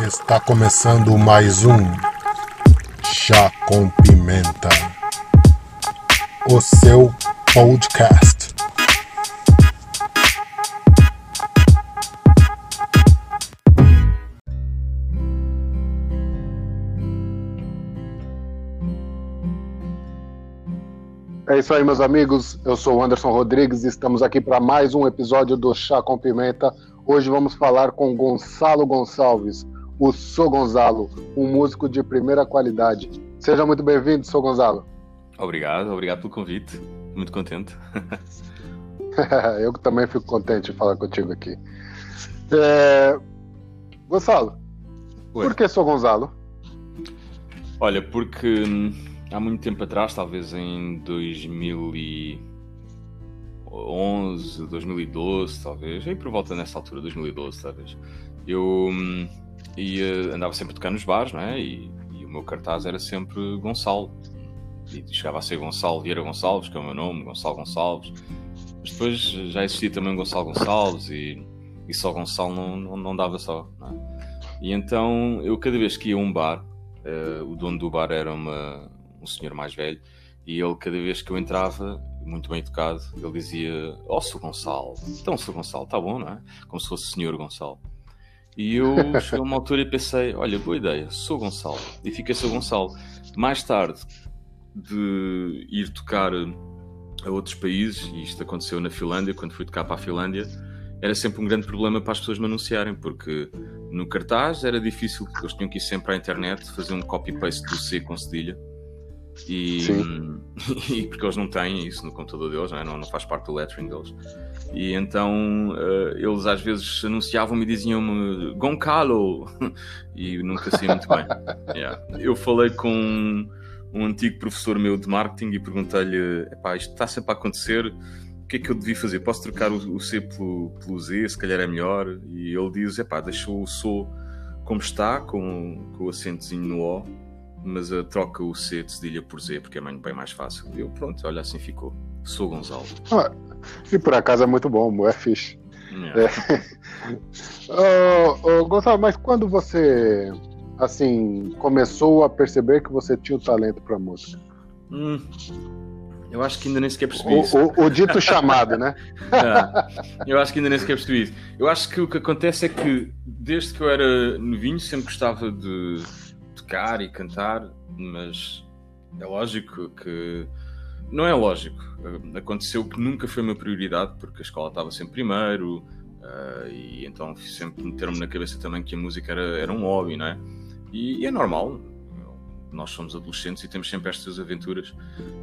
Está começando mais um Chá com Pimenta, o seu podcast. É isso aí, meus amigos. Eu sou o Anderson Rodrigues e estamos aqui para mais um episódio do Chá com Pimenta. Hoje vamos falar com Gonçalo Gonçalves, o Sou Gonzalo, um músico de primeira qualidade. Seja muito bem-vindo, Sou Gonzalo. Obrigado, obrigado pelo convite. Muito contente. Eu também fico contente de falar contigo aqui. É... Gonçalo, Oi. por que Sou Gonzalo? Olha, porque hum, há muito tempo atrás, talvez em 2011, 2012, talvez, aí por volta nessa altura, 2012, talvez, eu hum, ia, andava sempre tocar nos bares, não é? E, e o meu cartaz era sempre Gonçalo. E chegava a ser Gonçalo Vieira Gonçalves, que é o meu nome, Gonçalo Gonçalves. Mas depois já existia também Gonçalo Gonçalves e, e só Gonçalo não, não, não dava só. Não é? E então eu, cada vez que ia a um bar, uh, o dono do bar era uma, um senhor mais velho, e ele, cada vez que eu entrava, muito bem educado, ele dizia: Ó, oh, sou Gonçalo. Então, sou Gonçalo, tá bom, não é? Como se fosse senhor Gonçalo. E eu cheguei a uma altura e pensei: olha, boa ideia, sou Gonçalo. E fiquei sou Gonçalo. Mais tarde de ir tocar a outros países, e isto aconteceu na Finlândia, quando fui tocar para a Finlândia, era sempre um grande problema para as pessoas me anunciarem, porque no cartaz era difícil, porque eles tinham que ir sempre à internet fazer um copy-paste do C com cedilha e, e, porque eles não têm isso no computador deles, não, é? não, não faz parte do lettering deles. E então uh, eles às vezes anunciavam-me e diziam-me Goncalo e nunca sei muito bem. Yeah. Eu falei com um antigo professor meu de marketing e perguntei-lhe: isto está sempre a acontecer, o que é que eu devia fazer? Posso trocar o, o C pelo, pelo, Z? Se calhar é melhor. E ele diz: deixa o SO como está, com, com o acentozinho no O mas uh, troca o C de cedilha por Z porque é bem mais fácil. Eu, pronto, olha, assim ficou. Sou Gonçalo. Ah, e por acaso é muito bom, é fixe. É. oh, oh, Gonçalo, mas quando você assim começou a perceber que você tinha o talento para música? Hum, eu acho que ainda nem sequer percebi o, isso. O, o dito chamado, né? é, eu acho que ainda nem sequer percebi isso. Eu acho que o que acontece é que desde que eu era novinho sempre gostava de tocar e cantar, mas é lógico que. Não é lógico. Aconteceu que nunca foi uma prioridade, porque a escola estava sempre primeiro, uh, e então sempre meteram-me na cabeça também que a música era, era um hobby, não é? E, e é normal, nós somos adolescentes e temos sempre estas aventuras,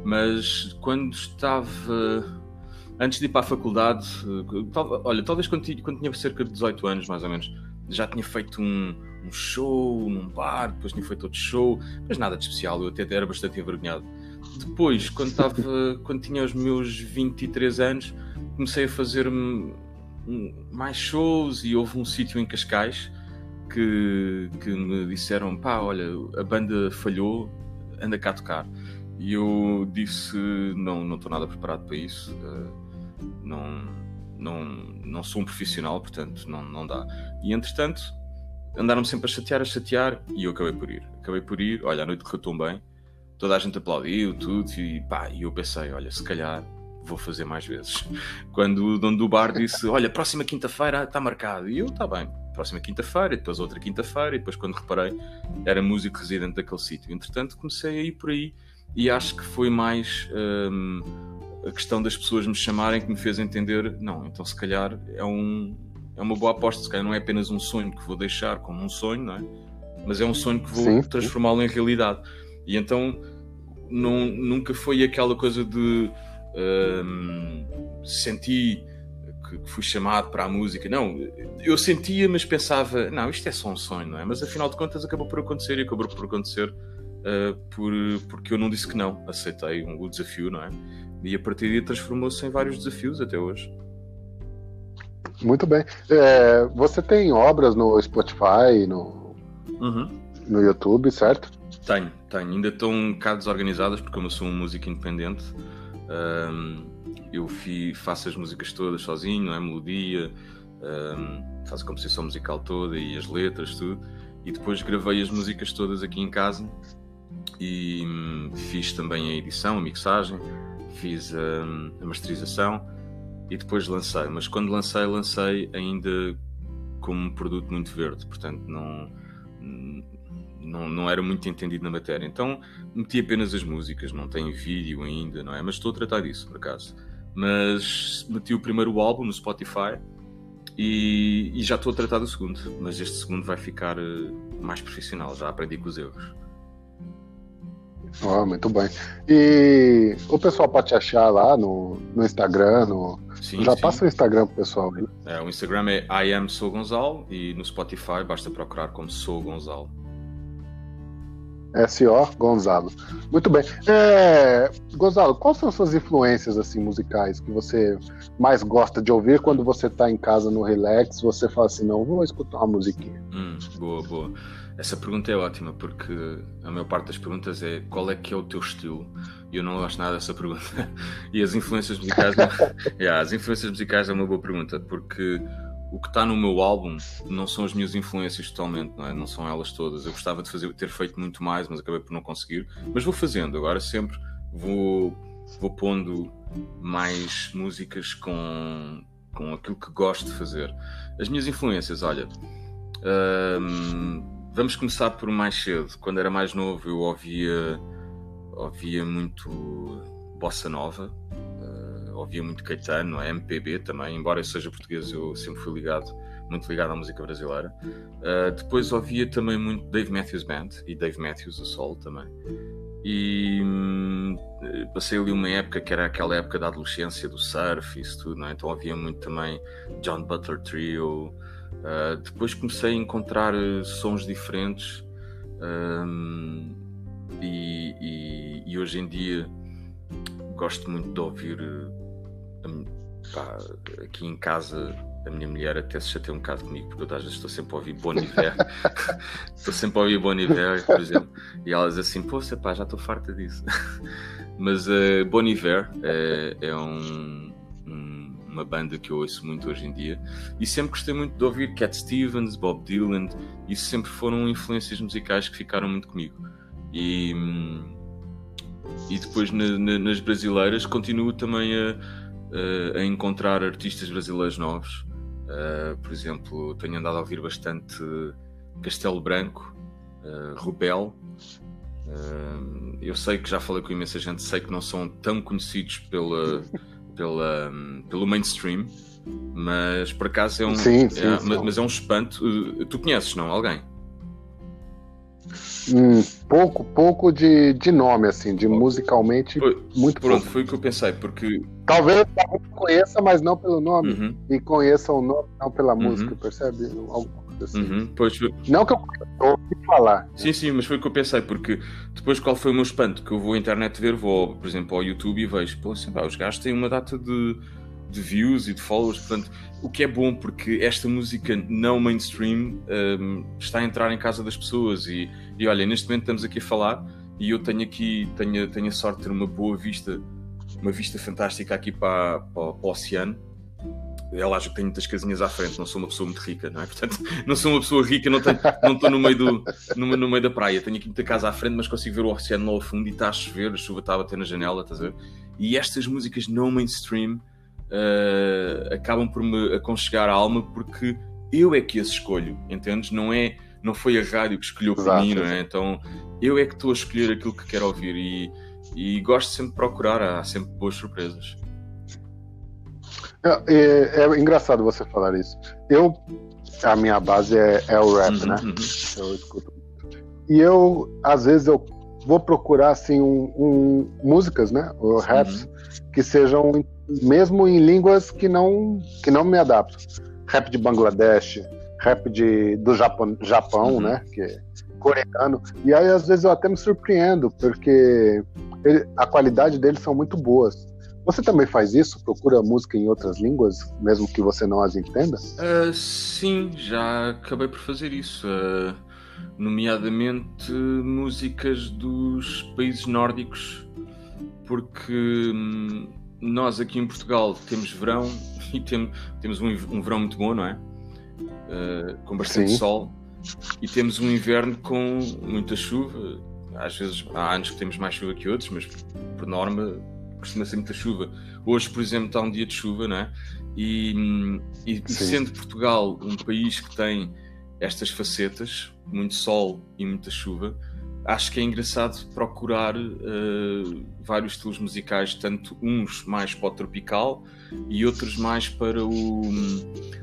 mas quando estava. Antes de ir para a faculdade, olha, talvez quando, quando tinha cerca de 18 anos, mais ou menos, já tinha feito um, um show num bar, depois tinha feito outro show, mas nada de especial, eu até era bastante envergonhado. Depois, quando, estava, quando tinha os meus 23 anos, comecei a fazer mais shows e houve um sítio em Cascais que, que me disseram: pá, olha, a banda falhou, anda cá tocar. E eu disse: não, não estou nada preparado para isso, uh, não, não, não sou um profissional, portanto não, não dá. E entretanto, andaram-me sempre a chatear, a chatear, e eu acabei por ir. Acabei por ir, olha, a noite correu tão bem, toda a gente aplaudiu, tudo, e pá, e eu pensei, olha, se calhar vou fazer mais vezes. Quando o dono do bar disse, olha, próxima quinta-feira está marcado, e eu, está bem, próxima quinta-feira, e depois outra quinta-feira, e depois quando reparei, era músico residente daquele sítio. Entretanto, comecei a ir por aí, e acho que foi mais hum, a questão das pessoas me chamarem que me fez entender, não, então se calhar é um, é uma boa aposta. Se calhar não é apenas um sonho que vou deixar como um sonho, não é? Mas é um sonho que vou transformá-lo em realidade. E então não, nunca foi aquela coisa de um, senti que, que fui chamado para a música. Não, eu sentia, mas pensava, não, isto é só um sonho, não é? Mas afinal de contas acabou por acontecer e acabou por acontecer uh, por, porque eu não disse que não, aceitei um, o desafio, não é? E a partir daí transformou-se em vários desafios até hoje. Muito bem. É, você tem obras no Spotify, no, uhum. no YouTube, certo? Tenho, tenho. Ainda estão um bocado desorganizadas porque eu sou um músico independente. Um, eu fi, faço as músicas todas sozinho, é? Melodia, um, faço a composição musical toda e as letras, tudo. e depois gravei as músicas todas aqui em casa e hum, fiz também a edição, a mixagem, fiz hum, a masterização e depois lancei. Mas quando lancei, lancei ainda como um produto muito verde, portanto não, não, não era muito entendido na matéria. Então meti apenas as músicas, não tem vídeo ainda, não é? Mas estou a tratar disso, por acaso. Mas meti o primeiro álbum no Spotify e, e já estou a tratar do segundo, mas este segundo vai ficar eh, mais profissional, já aprendi com os erros. Oh, muito bem. E o pessoal pode te achar lá no, no Instagram, no... Sim, Já sim. passa o Instagram pro pessoal aí. É, o Instagram é I am Sou Gonzalo e no Spotify basta procurar como Sou Gonzalo. S.O. Gonzalo. Muito bem. É, Gonzalo, quais são as suas influências assim musicais que você mais gosta de ouvir quando você está em casa no relax? Você fala assim, não, vou escutar uma musiquinha. Hum, boa, boa. Essa pergunta é ótima porque a maior parte das perguntas é qual é que é o teu estilo? E eu não gosto nada dessa pergunta. e as influências musicais, yeah, as influências musicais é uma boa pergunta porque o que está no meu álbum não são as minhas influências totalmente, não, é? não são elas todas. Eu gostava de fazer, ter feito muito mais, mas acabei por não conseguir. Mas vou fazendo, agora sempre vou, vou pondo mais músicas com, com aquilo que gosto de fazer. As minhas influências, olha, hum, vamos começar por mais cedo. Quando era mais novo, eu ouvia, ouvia muito bossa nova ouvia muito Caetano, MPB também, embora eu seja português, eu sempre fui ligado, muito ligado à música brasileira. Uh, depois ouvia também muito Dave Matthews Band e Dave Matthews, o Sol também. E hum, passei ali uma época que era aquela época da adolescência, do surf, isso tudo, é? então ouvia muito também John Butler Trio. Uh, depois comecei a encontrar uh, sons diferentes um, e, e, e, hoje em dia gosto muito de ouvir pá, aqui em casa a minha mulher até se chateia um bocado comigo, porque eu às vezes estou sempre a ouvir Bon Iver, estou sempre a ouvir Bon Iver, por exemplo, e ela diz assim, poxa pá, já estou farta disso. Mas uh, Bon Iver é, é um, uma banda que eu ouço muito hoje em dia, e sempre gostei muito de ouvir Cat Stevens, Bob Dylan, isso sempre foram influências musicais que ficaram muito comigo. E, e depois na, na, nas brasileiras continuo também a a encontrar artistas brasileiros novos. Uh, por exemplo, tenho andado a ouvir bastante Castelo Branco, uh, Rubel. Uh, eu sei que já falei com imensa gente, sei que não são tão conhecidos pela, pela, pelo mainstream, mas por acaso é um, sim, sim, é, mas, mas, é um espanto. tu conheces, não? Alguém? Hum, pouco, pouco de, de nome, assim, de musicalmente foi, muito Pronto, pouco. foi o que eu pensei, porque. Talvez conheça, mas não pelo nome. Uhum. E conheça o nome, não pela uhum. música, percebe? Coisa assim. Uhum. Pois, não que eu ouvi falar. Sim, sim, mas foi o que eu pensei, porque depois qual foi o meu espanto? Que eu vou à internet ver, vou, por exemplo, ao YouTube e vejo, pô, assim, pá, os gajos têm uma data de de views e de followers, portanto, o que é bom porque esta música não mainstream um, está a entrar em casa das pessoas e, e olha, neste momento estamos aqui a falar e eu tenho aqui, tenho, tenho a sorte de ter uma boa vista, uma vista fantástica aqui para, para, para o oceano. Eu acho que tenho muitas casinhas à frente, não sou uma pessoa muito rica, não é? Portanto, não sou uma pessoa rica, não, tenho, não estou no meio, do, no, no meio da praia. Tenho aqui muita casa à frente, mas consigo ver o oceano lá ao fundo e está a chover, a chuva está a bater na janela, estás a ver? E estas músicas não mainstream uh, acabam por me aconchegar a alma porque eu é que as escolho, entendes? Não é não foi a rádio que escolheu por mim, não é? Então eu é que estou a escolher aquilo que quero ouvir e, e gosto sempre de procurar, há sempre boas surpresas. É, é, é engraçado você falar isso. Eu, a minha base é, é o rap, uhum, né? Uhum. Eu escuto. E eu, às vezes, eu vou procurar assim um, um músicas, né? Ou raps uhum. que sejam mesmo em línguas que não que não me adapto. Rap de Bangladesh, rap de do Japão, Japão uhum. né? Que é coreano. E aí às vezes eu até me surpreendo porque ele, a qualidade deles são muito boas. Você também faz isso? Procura música em outras línguas, mesmo que você não as entenda? Uh, sim, já acabei por fazer isso. Uh, nomeadamente músicas dos países nórdicos, porque hum, nós aqui em Portugal temos verão e tem, temos um, um, verão muito bom, não é? Uh, com bastante Sim. sol. e temos um inverno com muita chuva. Às vezes há anos que temos mais chuva que outros, mas por norma costuma ser muita chuva. Hoje, por exemplo, está um dia de chuva, não é? E, e sendo Portugal um país que tem estas facetas, muito sol e muita chuva, acho que é engraçado procurar uh, vários estilos musicais, tanto uns mais para o tropical e outros mais para, o,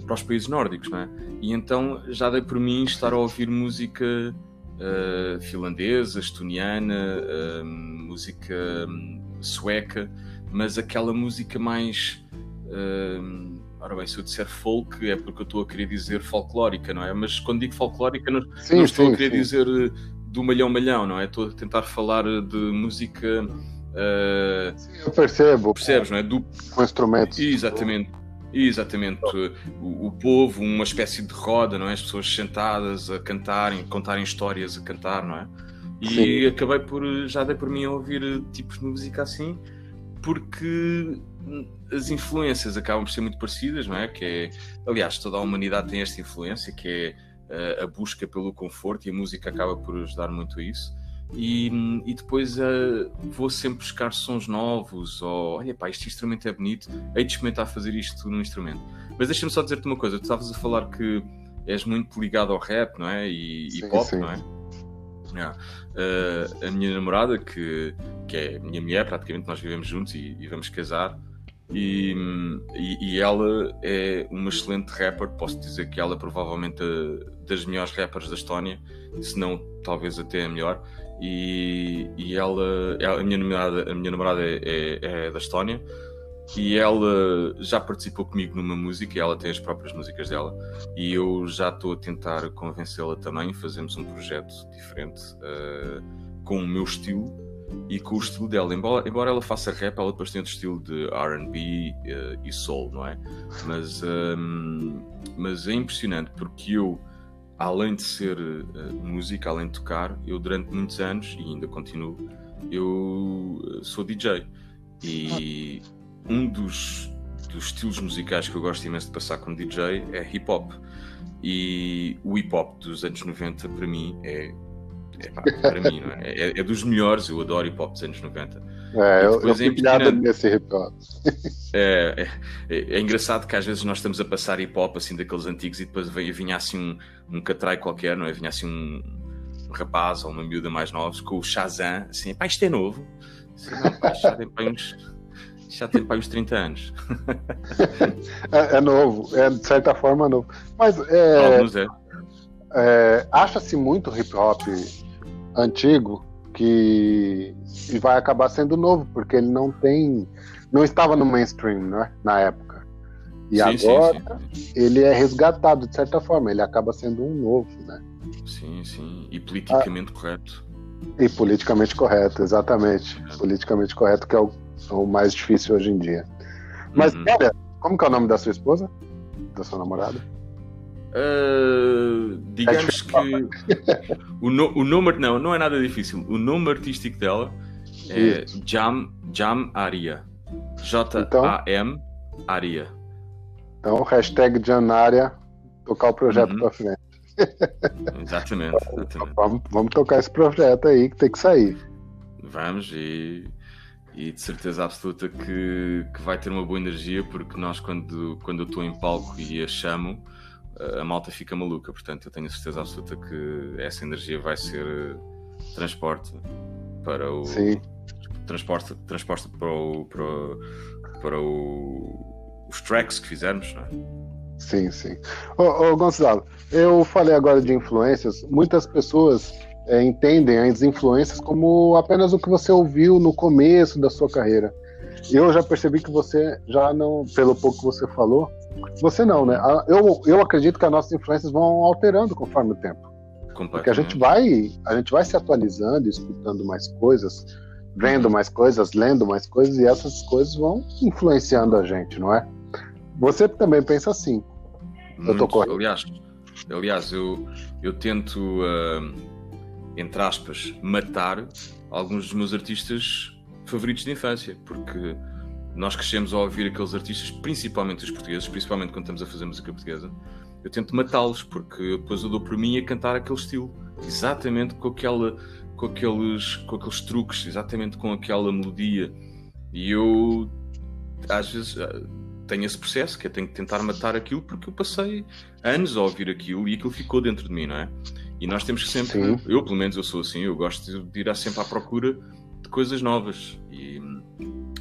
para os países nórdicos, não é? E então já dei por mim estar a ouvir música uh, finlandesa, estoniana, uh, música sueca, mas aquela música mais. Uh, ora bem, se eu disser folk é porque eu estou a querer dizer folclórica, não é? Mas quando digo folclórica, não, sim, não estou sim, a querer sim. dizer do malhão malhão, não é? Estou a tentar falar de música. Uh, Sim, eu percebo. Percebes, não é? Do... Com instrumentos. Exatamente. Exatamente. O, o, povo, uma espécie de roda, não é? As pessoas sentadas a cantarem, contarem histórias a cantar, não é? E Sim. acabei por, já dei por mim a ouvir tipos de música assim, porque as influências acabam por ser muito parecidas, não é? Que é, aliás, toda a humanidade tem esta influência, que é a busca pelo conforto e a música acaba por ajudar muito a isso. E, e depois uh, vou sempre buscar sons novos, ou olha pá, este instrumento é bonito, hei de experimentar fazer isto no instrumento. Mas deixa-me só dizer-te uma coisa: tu estavas a falar que és muito ligado ao rap, não é? E, sim, e pop, sim. não é? Uh, a minha namorada, que, que é minha mulher, praticamente nós vivemos juntos e, e vamos casar, e, e, e, ela é uma excelente rapper. Posso dizer que ela é provavelmente a, das melhores rappers da Estónia, se não talvez até a melhor. E, e ela, ela, a minha namorada, a minha namorada é, é, é, da Estónia e ela já participou comigo numa música e ela tem as próprias músicas dela. E eu já estou a tentar convencê-la também. Fazemos um projeto diferente uh, com o meu estilo e com o estilo dela. Embora, embora ela faça rap, ela depois tem outro estilo de RB uh, e soul, não é? Mas, um, mas é impressionante porque eu, além de ser uh, música, além de tocar, eu durante muitos anos, e ainda continuo, eu sou DJ. E um dos, dos estilos musicais que eu gosto imenso de passar como DJ é hip hop. E o hip hop dos anos 90 para mim é é, pá, para mim, não é? é? é? dos melhores, eu adoro hip hop dos anos 90. É, eu, eu fui é nesse hip hop. É, é, é, engraçado que às vezes nós estamos a passar hip hop assim daqueles antigos e depois vinha, vinha assim um, um catrai qualquer, não é? Vinha assim um, um rapaz ou uma miúda mais novos com o Shazam, assim, pá, isto é novo. Assim, não, pá, já tem uns, já tem para uns 30 anos. é, é, novo, é de certa forma novo. Mas é, é. é acha-se muito hip hop antigo que vai acabar sendo novo, porque ele não tem. não estava no mainstream né, na época. E sim, agora sim, sim. ele é resgatado de certa forma, ele acaba sendo um novo, né? Sim, sim. E politicamente ah, correto. E politicamente correto, exatamente. É. Politicamente correto, que é o, é o, mais difícil hoje em dia. Mas, uhum. olha, como que é o nome da sua esposa? Da sua namorada? Uh, digamos que o, no, o nome não, não é nada difícil. O nome artístico dela é Jam, Jam Aria. J-A-M então, Aria. Então, hashtag Janaria, tocar o projeto uhum. para frente. exatamente. exatamente. Vamos, vamos tocar esse projeto aí que tem que sair. Vamos e, e de certeza absoluta que, que vai ter uma boa energia, porque nós, quando, quando eu estou em palco e a chamo, a malta fica maluca. Portanto, eu tenho a certeza absoluta que essa energia vai ser eh, transporte para o. Sim. Transporte, transporte para, o, para, para o, os tracks que fizermos, não é? Sim, sim. Ô, ô, Gonçalo, eu falei agora de influências. Muitas pessoas é, entendem as influências como apenas o que você ouviu no começo da sua carreira. Eu já percebi que você já não, pelo pouco que você falou, você não, né? Eu, eu acredito que as nossas influências vão alterando conforme o tempo. Porque a gente vai, a gente vai se atualizando, escutando mais coisas, vendo mais coisas, lendo mais coisas, e essas coisas vão influenciando a gente, não é? Você também pensa assim. Muito, eu tô correndo. Aliás, aliás eu, eu tento, uh, entre aspas, matar alguns dos meus artistas favoritos de infância, porque nós crescemos a ouvir aqueles artistas, principalmente os portugueses, principalmente quando estamos a fazer música portuguesa, eu tento matá-los, porque depois eu dou por mim a cantar aquele estilo, exatamente com, aquela, com, aqueles, com aqueles truques, exatamente com aquela melodia. E eu, às vezes, ah, tenho esse processo, que é tenho que tentar matar aquilo, porque eu passei anos a ouvir aquilo e aquilo ficou dentro de mim, não é? E nós temos que sempre, Sim. eu pelo menos eu sou assim, eu gosto de ir sempre à procura de coisas novas. E,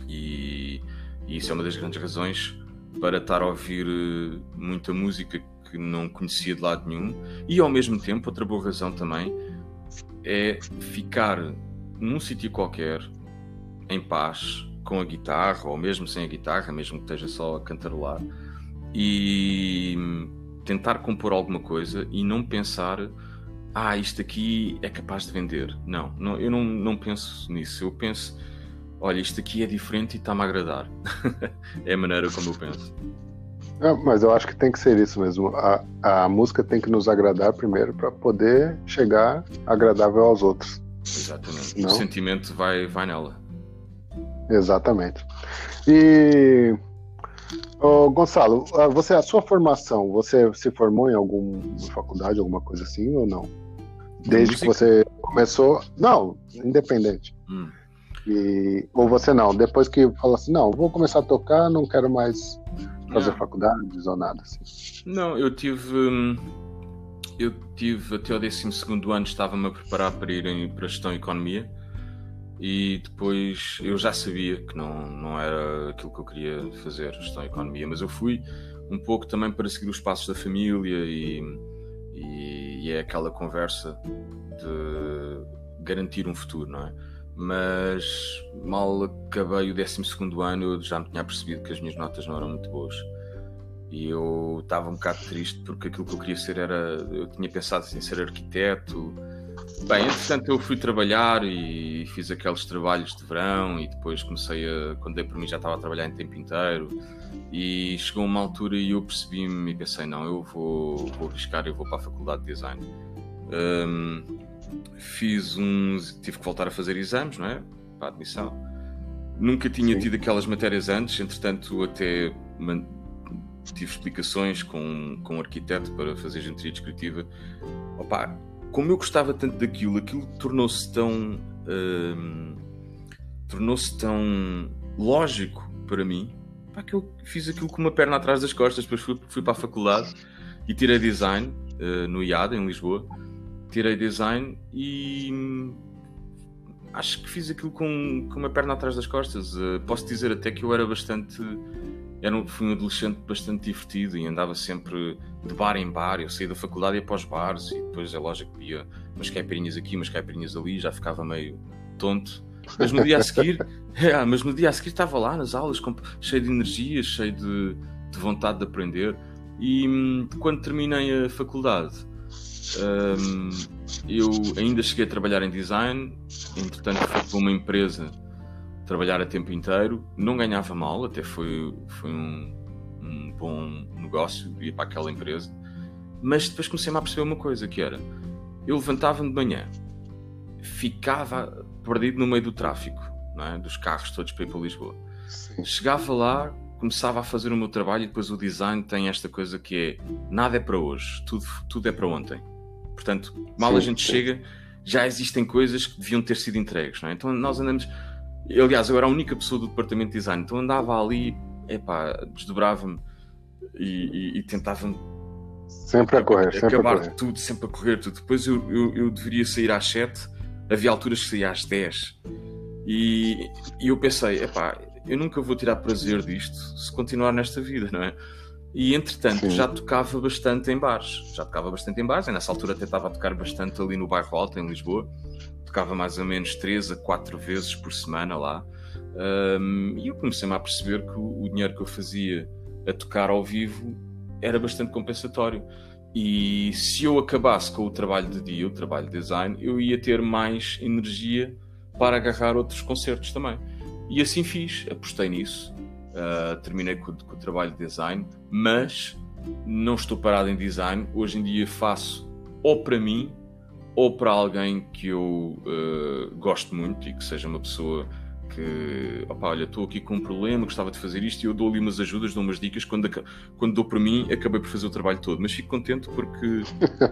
e, e isso é uma das grandes razões para estar a ouvir eh, muita música que não conhecia de lado nenhum e ao mesmo tempo, outra boa razão também é ficar num sítio qualquer em paz com a guitarra ou mesmo sem a guitarra, mesmo que esteja só a cantarolar e tentar compor alguma coisa e não pensar ah, isto aqui é capaz de vender. Não, não eu não, não penso nisso. Eu penso, olha, isto aqui é diferente e está-me a agradar. é a maneira como eu penso. É, mas eu acho que tem que ser isso mesmo. A, a música tem que nos agradar primeiro para poder chegar agradável aos outros. Exatamente. Não? O sentimento vai, vai nela. Exatamente. E Gonçalo, você a sua formação, você se formou em alguma faculdade, alguma coisa assim ou não? Desde que você começou, não, independente. Hum. E, ou você não, depois que falou assim, não, vou começar a tocar, não quero mais fazer não. faculdades ou nada assim. Não, eu tive. Hum, eu tive até o 12 ano, estava-me a preparar para ir para a gestão e economia e depois eu já sabia que não, não era aquilo que eu queria fazer, gestão e economia, mas eu fui um pouco também para seguir os passos da família e, e, e é aquela conversa de garantir um futuro, não é? mas mal acabei o 12 ano eu já me tinha percebido que as minhas notas não eram muito boas. E eu estava um bocado triste porque aquilo que eu queria ser era eu tinha pensado em ser arquiteto. Bem, entretanto eu fui trabalhar e fiz aqueles trabalhos de verão e depois comecei a, quando dei por mim já estava a trabalhar em tempo inteiro e chegou uma altura e eu percebi-me e pensei, não, eu vou, vou arriscar, eu vou para a faculdade de design um, fiz uns. tive que voltar a fazer exames, não é? Para a admissão. Nunca tinha Sim. tido aquelas matérias antes, entretanto, até tive explicações com, com um arquiteto para fazer gentilha descritiva. Opa, como eu gostava tanto daquilo, aquilo tornou-se tão. Hum, tornou-se tão lógico para mim pá, que eu fiz aquilo com uma perna atrás das costas. Depois fui, fui para a faculdade e tirei design uh, no IAD, em Lisboa tirei design e acho que fiz aquilo com, com uma perna atrás das costas. Uh, posso dizer até que eu era bastante. Era um, fui um adolescente bastante divertido e andava sempre de bar em bar. Eu saía da faculdade e ia para os bares e depois é lógico que ia umas caipirinhas aqui, umas caipirinhas ali, já ficava meio tonto. Mas no dia a seguir, é, mas no dia a seguir estava lá nas aulas, cheio de energia, cheio de, de vontade de aprender. E hum, quando terminei a faculdade, um, eu ainda cheguei a trabalhar em design, entretanto fui para uma empresa trabalhar a tempo inteiro, não ganhava mal, até foi, foi um, um bom negócio ir para aquela empresa, mas depois comecei-me a perceber uma coisa que era, eu levantava-me de manhã, ficava perdido no meio do tráfico, é? dos carros todos para ir para Lisboa. Sim. Chegava lá, começava a fazer o meu trabalho e depois o design tem esta coisa que é nada é para hoje, tudo, tudo é para ontem. Portanto, mal sim, a gente sim. chega, já existem coisas que deviam ter sido entregues, é? Então nós andamos. Aliás, eu era a única pessoa do departamento de design, então andava ali, epá, desdobrava-me e, e, e tentava Sempre a correr, sempre acabar a correr. tudo, sempre a correr tudo. Depois eu, eu, eu deveria sair às 7, havia alturas que saía às 10. E, e eu pensei, epá, eu nunca vou tirar prazer disto se continuar nesta vida, não é? E entretanto Sim. já tocava bastante em bares. Já tocava bastante em bares. E nessa altura até estava a tocar bastante ali no bairro Alto, em Lisboa. Tocava mais ou menos 3 a 4 vezes por semana lá. Um, e eu comecei-me a perceber que o, o dinheiro que eu fazia a tocar ao vivo era bastante compensatório. E se eu acabasse com o trabalho de dia, o trabalho de design, eu ia ter mais energia para agarrar outros concertos também. E assim fiz, apostei nisso Uh, terminei com, com, o trabalho de design, mas não estou parado em design. Hoje em dia faço ou para mim ou para alguém que eu uh, gosto muito e que seja uma pessoa que, opa, olha, estou aqui com um problema, gostava de fazer isto e eu dou ali umas ajudas, dou umas dicas. Quando, quando dou para mim, acabei por fazer o trabalho todo. Mas fico contente porque.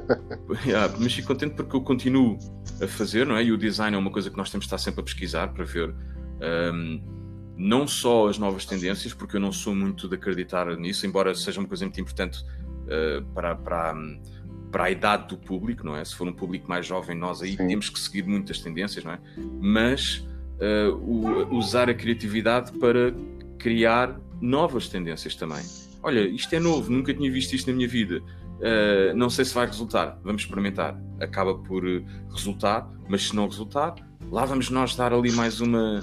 yeah, mas fico contente porque eu continuo a fazer, não é? E o design é uma coisa que nós temos de estar sempre a pesquisar para ver. Um, não só as novas tendências, porque eu não sou muito de acreditar nisso, embora seja uma coisa muito importante uh, para, para, para a idade do público, não é? Se for um público mais jovem, nós aí Sim. temos que seguir muitas tendências, não é? Mas uh, o, usar a criatividade para criar novas tendências também. Olha, isto é novo, nunca tinha visto isto na minha vida. Uh, não sei se vai resultar, vamos experimentar. Acaba por eh, resultar, mas se não resultar, lá vamos nós dar ali mais uma,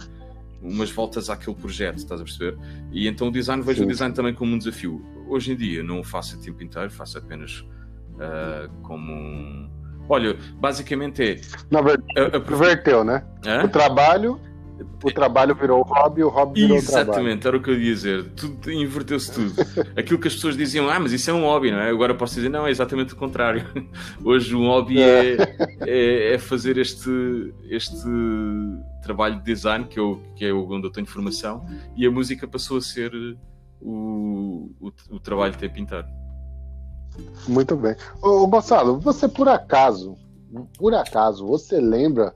umas voltas àquele projeto, estás a perceber? E então o design, vejo Sim. o design também como um desafio. Hoje em dia não o faço a tempo inteiro, faço apenas uh, como um. Olha, basicamente é. Não, a, a... né? Hã? O trabalho o trabalho virou o hobby, o hobby virou Exatamente, trabalho. Exatamente, era o que eu ia dizer. Tudo inverteu-se tudo. Aquilo que as pessoas diziam, ah, mas isso é um hobby, não é? Agora posso dizer, não, é exatamente o contrário. Hoje um hobby é, é, é fazer este, este trabalho de design, que, eu, que é onde eu tenho formação, e a música passou a ser o, o, o trabalho de inteiro. Muito bem. Ô, Gonçalo, você por acaso, por acaso, você lembra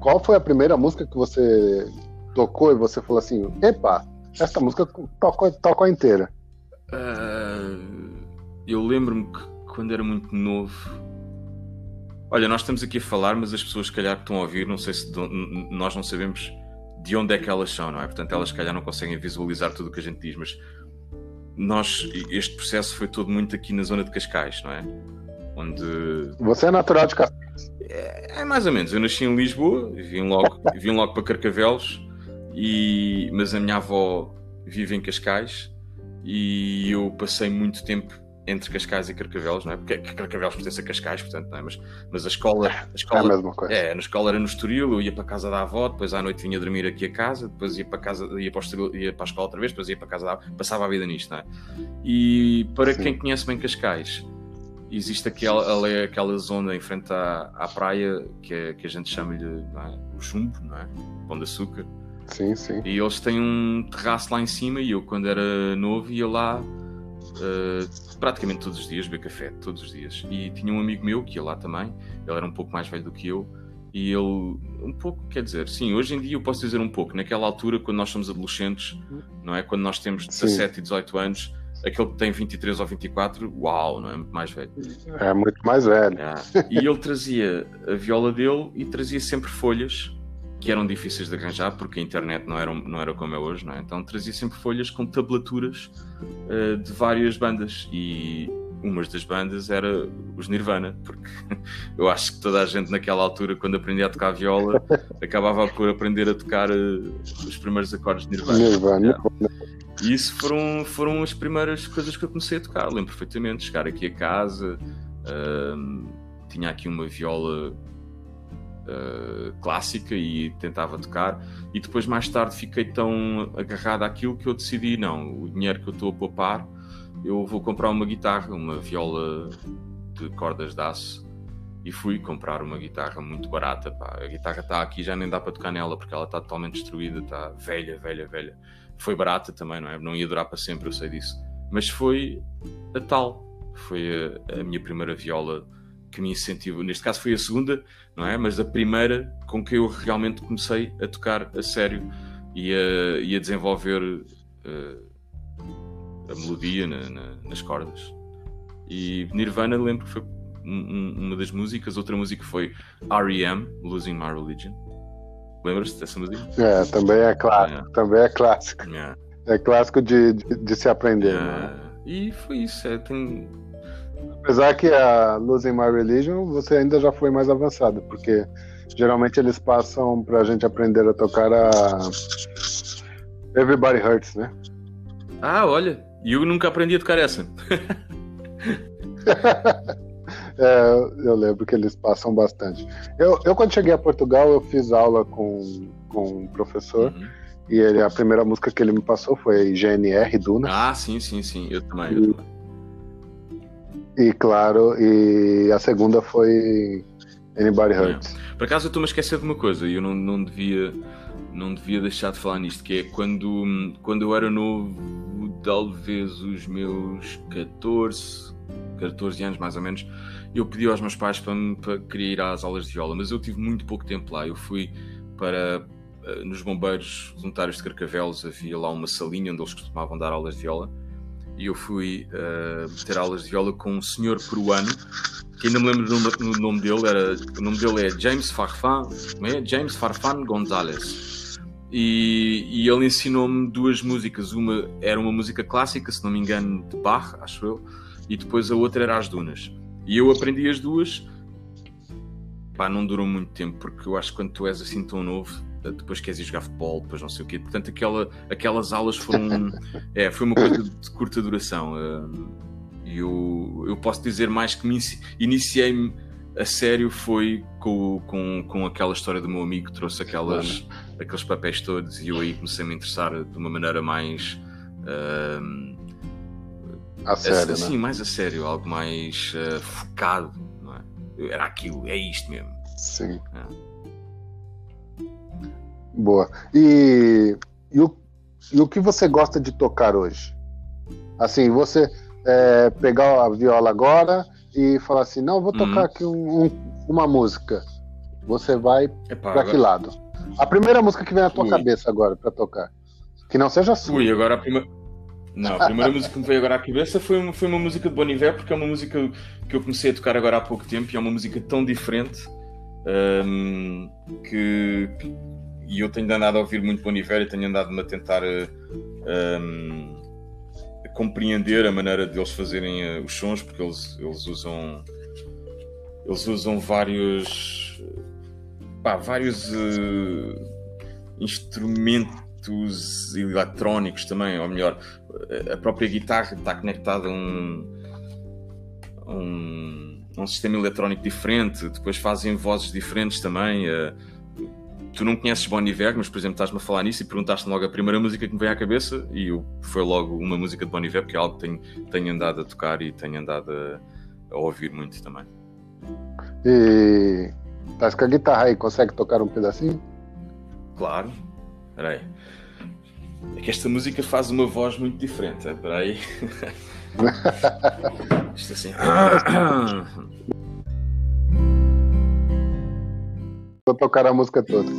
qual foi a primeira música que você tocou e você falou assim: epa, essa música tocou, tocou inteira? Uh, eu lembro-me que quando era muito novo. Olha, nós estamos aqui a falar, mas as pessoas, se calhar, que estão a ouvir, não sei se nós não sabemos de onde é que elas são, não é? Portanto, elas, se calhar, não conseguem visualizar tudo o que a gente diz, mas nós, este processo foi todo muito aqui na zona de Cascais, não é? Onde. Você é natural de Cascais? É, é, mais ou menos. Eu nasci em Lisboa, vim logo, vim logo para Carcavelos, e, mas a minha avó vive em Cascais e eu passei muito tempo entre Cascais e Carcavelos, não é? Porque Carcavelos pertence a Cascais, portanto, não é? Mas, mas a escola. A escola é a mesma coisa. É, na escola era no Estoril, eu ia para a casa da avó, depois à noite vinha dormir aqui a casa, depois ia para, casa, ia para, Estoril, ia para a escola outra vez, depois ia para a casa da avó, passava a vida nisto, não é? E para Sim. quem conhece bem Cascais, existe aquela, aquela zona em frente à, à praia que, é, que a gente chama-lhe é? o chumbo, não é? Pão de açúcar. Sim, sim. E eles têm um terraço lá em cima e eu, quando era novo, ia lá uh, praticamente todos os dias beber café, todos os dias. E tinha um amigo meu que ia lá também, ele era um pouco mais velho do que eu, e ele, um pouco, quer dizer, sim, hoje em dia eu posso dizer um pouco, naquela altura, quando nós somos adolescentes, não é? Quando nós temos 17 sim. e 18 anos aquele que tem 23 ou 24, uau, não é? Muito mais velho. É muito mais velho. É. E ele trazia a viola dele e trazia sempre folhas que eram difíceis de arranjar porque a internet não era, não era como é hoje, não é? Então trazia sempre folhas com tablaturas uh, de várias bandas e umas das bandas era os Nirvana, porque eu acho que toda a gente naquela altura, quando aprendia a tocar viola, acabava por aprender a tocar uh, os primeiros acordes de Nirvana. Nirvana. E isso foram, foram as primeiras coisas que eu comecei a tocar. Lembro perfeitamente, chegar aqui a casa, uh, tinha aqui uma viola uh, clássica e tentava tocar. E depois, mais tarde, fiquei tão agarrado àquilo que eu decidi: não, o dinheiro que eu estou a poupar, eu vou comprar uma guitarra, uma viola de cordas de aço. E fui comprar uma guitarra muito barata. Pá. A guitarra está aqui, já nem dá para tocar nela porque ela está totalmente destruída, está velha, velha, velha foi barata também, não é? Não ia durar para sempre, eu sei disso. Mas foi a tal. Foi a, a minha primeira viola que me incentivou. Neste caso foi a segunda, não é? Mas a primeira com que eu realmente comecei a tocar a sério e a, e a desenvolver uh, a melodia na, na, nas cordas. E Nirvana, lembro que foi um, uma das músicas. Outra música foi R.E.M., Losing My Religion Lembra-se dessa música? É, também é clássico. É. Também é clássico. É, é clássico de, de, de, se aprender. É. Né? E foi isso. É, tem... Apesar que a Losing My Religion você ainda já foi mais avançado, porque geralmente eles passam pra gente aprender a tocar a Everybody Hurts, né? Ah, olha, e eu nunca aprendi a tocar essa. É, eu lembro que eles passam bastante. Eu, eu, quando cheguei a Portugal, eu fiz aula com, com um professor. Uhum. E ele, a primeira música que ele me passou foi GNR Duna. Ah, sim, sim, sim. Eu também. E, eu também. E claro, e a segunda foi Anybody Hurts. É. Por acaso eu estou-me a esquecer de uma coisa e eu não, não devia não devia deixar de falar nisto, que é quando, quando eu era novo, talvez os meus 14, 14 anos mais ou menos, eu pedi aos meus pais para, para querer ir às aulas de viola, mas eu tive muito pouco tempo lá. Eu fui para eh, nos bombeiros voluntários de Carcavelos havia lá uma salinha onde eles costumavam dar aulas de viola e eu fui uh, ter aulas de viola com um senhor peruano que ainda me lembro do nome dele era, o nome dele é James Farfan é? James Farfan Gonzalez e, e ele ensinou-me duas músicas. Uma era uma música clássica se não me engano de Bach acho eu e depois a outra era As Dunas. E eu aprendi as duas. Pá, não durou muito tempo porque eu acho que quando tu és assim tão novo depois queres ir jogar futebol, depois não sei o quê. Portanto, aquela, aquelas aulas foram. é, foi uma coisa de curta duração. E eu, eu posso dizer mais que me iniciei-me a sério foi com, com, com aquela história do meu amigo que trouxe aquelas, aqueles papéis todos e eu aí comecei a me interessar de uma maneira mais. Uh, a sério, assim, né? mais a sério, algo mais uh, focado, não é? Era aquilo, é isto mesmo. Sim. É. Boa. E, e, o, e o que você gosta de tocar hoje? Assim, você é, pegar a viola agora e falar assim, não, vou tocar uhum. aqui um, um, uma música. Você vai para que lado? A primeira música que vem na tua Ui. cabeça agora para tocar. Que não seja sua. Ui, agora a primeira. Não, a primeira música que me veio agora à cabeça foi uma, foi uma música de Bon Iver, porque é uma música que eu comecei a tocar agora há pouco tempo e é uma música tão diferente um, que, e eu tenho andado a ouvir muito Bon e tenho andado-me a tentar um, a compreender a maneira deles fazerem uh, os sons, porque eles, eles usam eles usam vários pá, vários uh, instrumentos eletrónicos também, ou melhor, a própria guitarra está conectada a um, um, um sistema eletrónico diferente, depois fazem vozes diferentes também. Uh, tu não conheces Bon Iver, mas por exemplo estás-me a falar nisso e perguntaste logo a primeira música que me veio à cabeça e eu, foi logo uma música de Bon Iver, porque é algo que tenho, tenho andado a tocar e tenho andado a, a ouvir muito também. E estás com a guitarra aí, consegue tocar um pedacinho? Claro, espera aí. É que esta música faz uma voz muito diferente, espera aí. Isto assim. Vou tocar a música toda.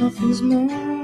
nothing's more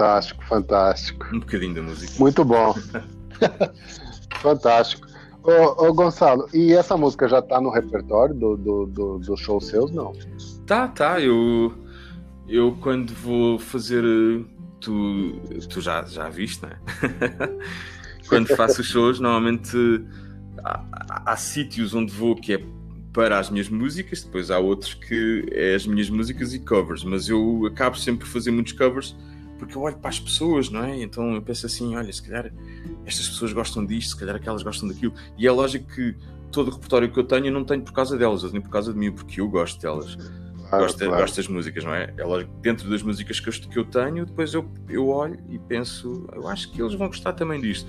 Fantástico, fantástico. Um bocadinho da música. Muito bom. fantástico. Ô, ô, Gonçalo, e essa música já tá no repertório do, do, do, do show seus, não? Tá, tá. Eu, eu quando vou fazer. Tu, tu já, já viste, né? quando faço shows, normalmente há, há, há sítios onde vou que é para as minhas músicas, depois há outros que é as minhas músicas e covers, mas eu acabo sempre por fazer muitos covers porque eu olho para as pessoas, não é? Então eu penso assim: olha, se calhar estas pessoas gostam disto, se calhar aquelas gostam daquilo. E é lógico que todo o repertório que eu tenho eu não tenho por causa delas, eu tenho por causa de mim, porque eu gosto delas. Claro, gosto, claro. gosto das músicas, não é? É lógico que dentro das músicas que eu, que eu tenho, depois eu, eu olho e penso: eu acho que eles vão gostar também disto.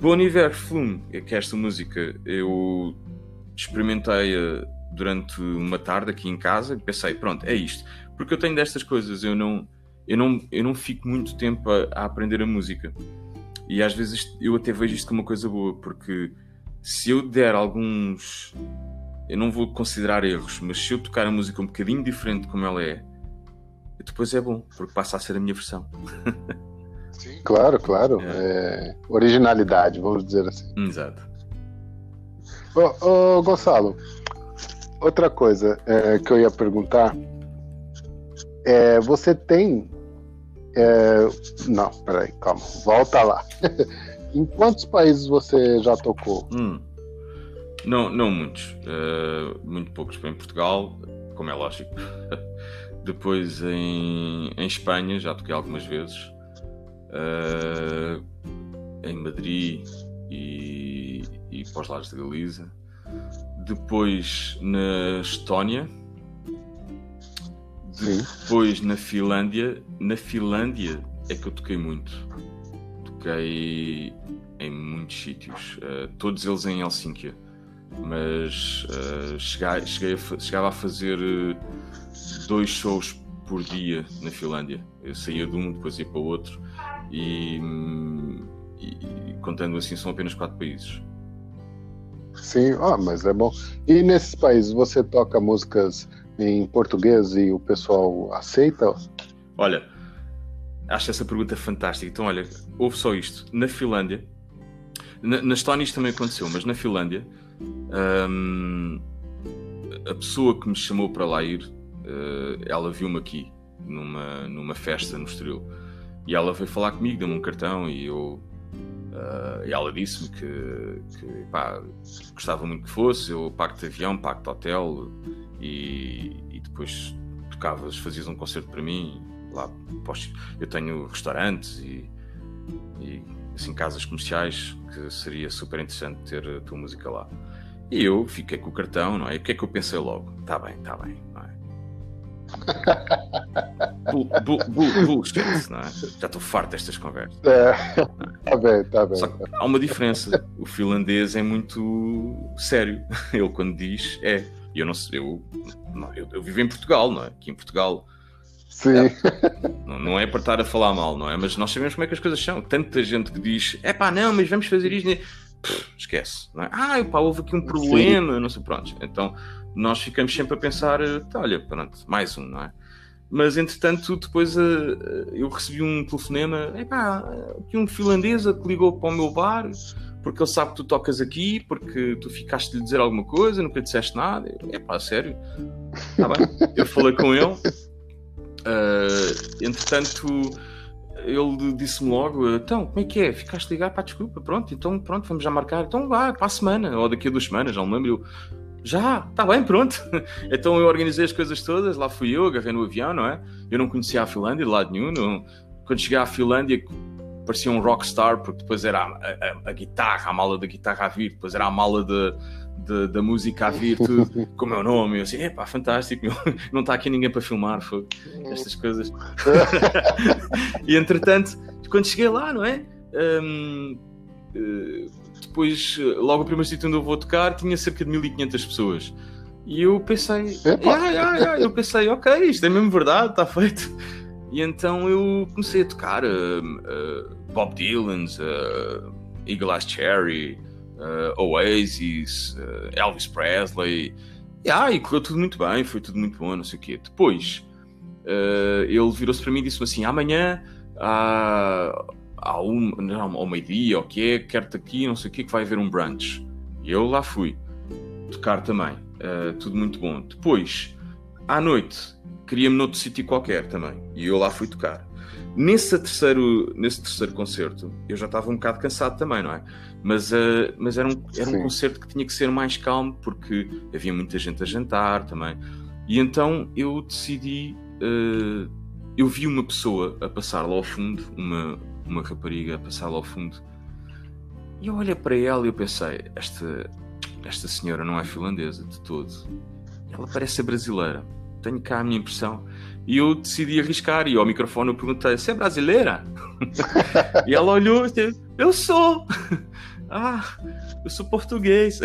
Bon Iver Flume, que é esta música, eu experimentei durante uma tarde aqui em casa e pensei: pronto, é isto. Porque eu tenho destas coisas, eu não eu não, eu não fico muito tempo a, a, aprender a música. E às vezes eu até vejo isto como uma coisa boa, porque se eu der alguns. Eu não vou considerar erros, mas se eu tocar a música um bocadinho diferente como ela é, depois é bom, porque passa a ser a minha versão. Sim, claro, claro. É. É originalidade, vamos dizer assim. Exato. Ô, ô Gonçalo, outra coisa é, que eu ia perguntar é, você tem é... Não, peraí, calma. Volta lá. em quantos países você já tocou? Hum. Não, não muitos. Uh, muito poucos. Em Portugal, como é lógico. Depois em, em Espanha, já toquei algumas vezes. Uh, em Madrid e, e para os de Galiza. Depois na Estónia depois na Finlândia, na Finlândia é que eu toquei muito. Toquei em muitos sítios, uh, todos eles em Helsínquia. Mas uh, cheguei, cheguei a, chegava a fazer uh, dois shows por dia na Finlândia. Eu saía de um, depois ia para o outro, e, e, e contando assim, são apenas quatro países. Sim, ah, mas é bom. E nesses países você toca músicas em português e o pessoal aceita? Olha, acho essa pergunta fantástica. Então, olha, houve só isto. Na Finlândia, na, na Estónia isto também aconteceu, mas na Finlândia, hum, a pessoa que me chamou para lá ir, uh, ela viu-me aqui, numa, numa festa no Estoril. E ela veio falar comigo, deu-me um cartão e eu Uh, e ela disse-me que, que pá, gostava muito que fosse, eu pago de avião, pago de hotel e, e depois tocavas, fazias um concerto para mim. Lá, eu tenho restaurantes e, e assim, casas comerciais que seria super interessante ter a tua música lá. E eu fiquei com o cartão, não é? E o que é que eu pensei logo? Tá bem, tá bem, não é? bullshit, não é? Já estou farto destas conversas. É, tá bem, tá bem. Só que há uma diferença. O finlandês é muito sério. Ele, quando diz, é. Eu não sei, eu, não, eu, eu, vivo em Portugal, não é? Aqui em Portugal. Sim. É, não, não é para estar a falar mal, não é? Mas nós sabemos como é que as coisas são. Tanta gente que diz, é pá, não, mas vamos fazer isto. Pff, esquece, não é? Ah, pá, houve aqui um problema, Sim. não sei, pronto. Então nós ficamos sempre a pensar, tá, olha, pronto, mais um, não é? Mas entretanto, depois uh, eu recebi um telefonema, é pá, aqui um finlandesa que ligou para o meu bar porque ele sabe que tu tocas aqui, porque tu ficaste de dizer alguma coisa, nunca disseste nada. É pá, sério. Tá bem. Eu falei com ele. Uh, entretanto, ele disse-me logo: Então, como é que é? Ficaste ligado? Pá, desculpa, pronto, então pronto, vamos já marcar. Então vá, para a semana, ou daqui a duas semanas, já me lembro. Eu, já, tá bem, pronto. então eu organizei as coisas todas, lá fui eu, agarrei no avião, não é? Eu não conhecia a Finlândia de lado nenhum. Não... Quando cheguei à Finlândia, parecia um rockstar, porque depois era a, a, a, guitarra, a mala da guitarra a vir, depois era a mala de, de, da música a vir, tudo com o meu nome. Eu assim, epá, fantástico, meu. não está aqui ninguém para filmar, foi estas coisas. e entretanto, quando cheguei lá, não é? Um, uh, depois, logo o primeiro sítio onde eu vou tocar tinha cerca de 1500 pessoas. E eu pensei, yeah, yeah, yeah. eu pensei, ok, isto é mesmo verdade, está feito. E então eu comecei a tocar uh, uh, Bob Dylan's, uh, Eagle Eyes Cherry, Oasis, Elvis Presley. Yeah, e correu tudo muito bem, foi tudo muito bom, não sei o quê. Depois, ele virou-se para mim e disse assim: amanhã, à, à um, não, ao meio-dia, o que é, quero-te aqui, não sei o quê, que vai haver um brunch. E eu lá fui tocar também, tudo muito bom. Depois, à noite, queria-me noutro sítio qualquer também, e eu lá fui tocar. Nesse terceiro, nesse terceiro concerto, eu já estava um bocado cansado também, não é? Mas, uh, mas era, um, era um concerto que tinha que ser mais calmo, porque havia muita gente a jantar também. E então eu decidi. Uh, eu vi uma pessoa a passar lá ao fundo, uma, uma rapariga a passar lá ao fundo, e eu olhei para ela e eu pensei: esta, esta senhora não é finlandesa de todo. Ela parece ser brasileira. Tenho cá a minha impressão. E eu decidi arriscar. E ao microfone eu perguntei: Você é brasileira? e ela olhou e disse: Eu sou. ah, eu sou português.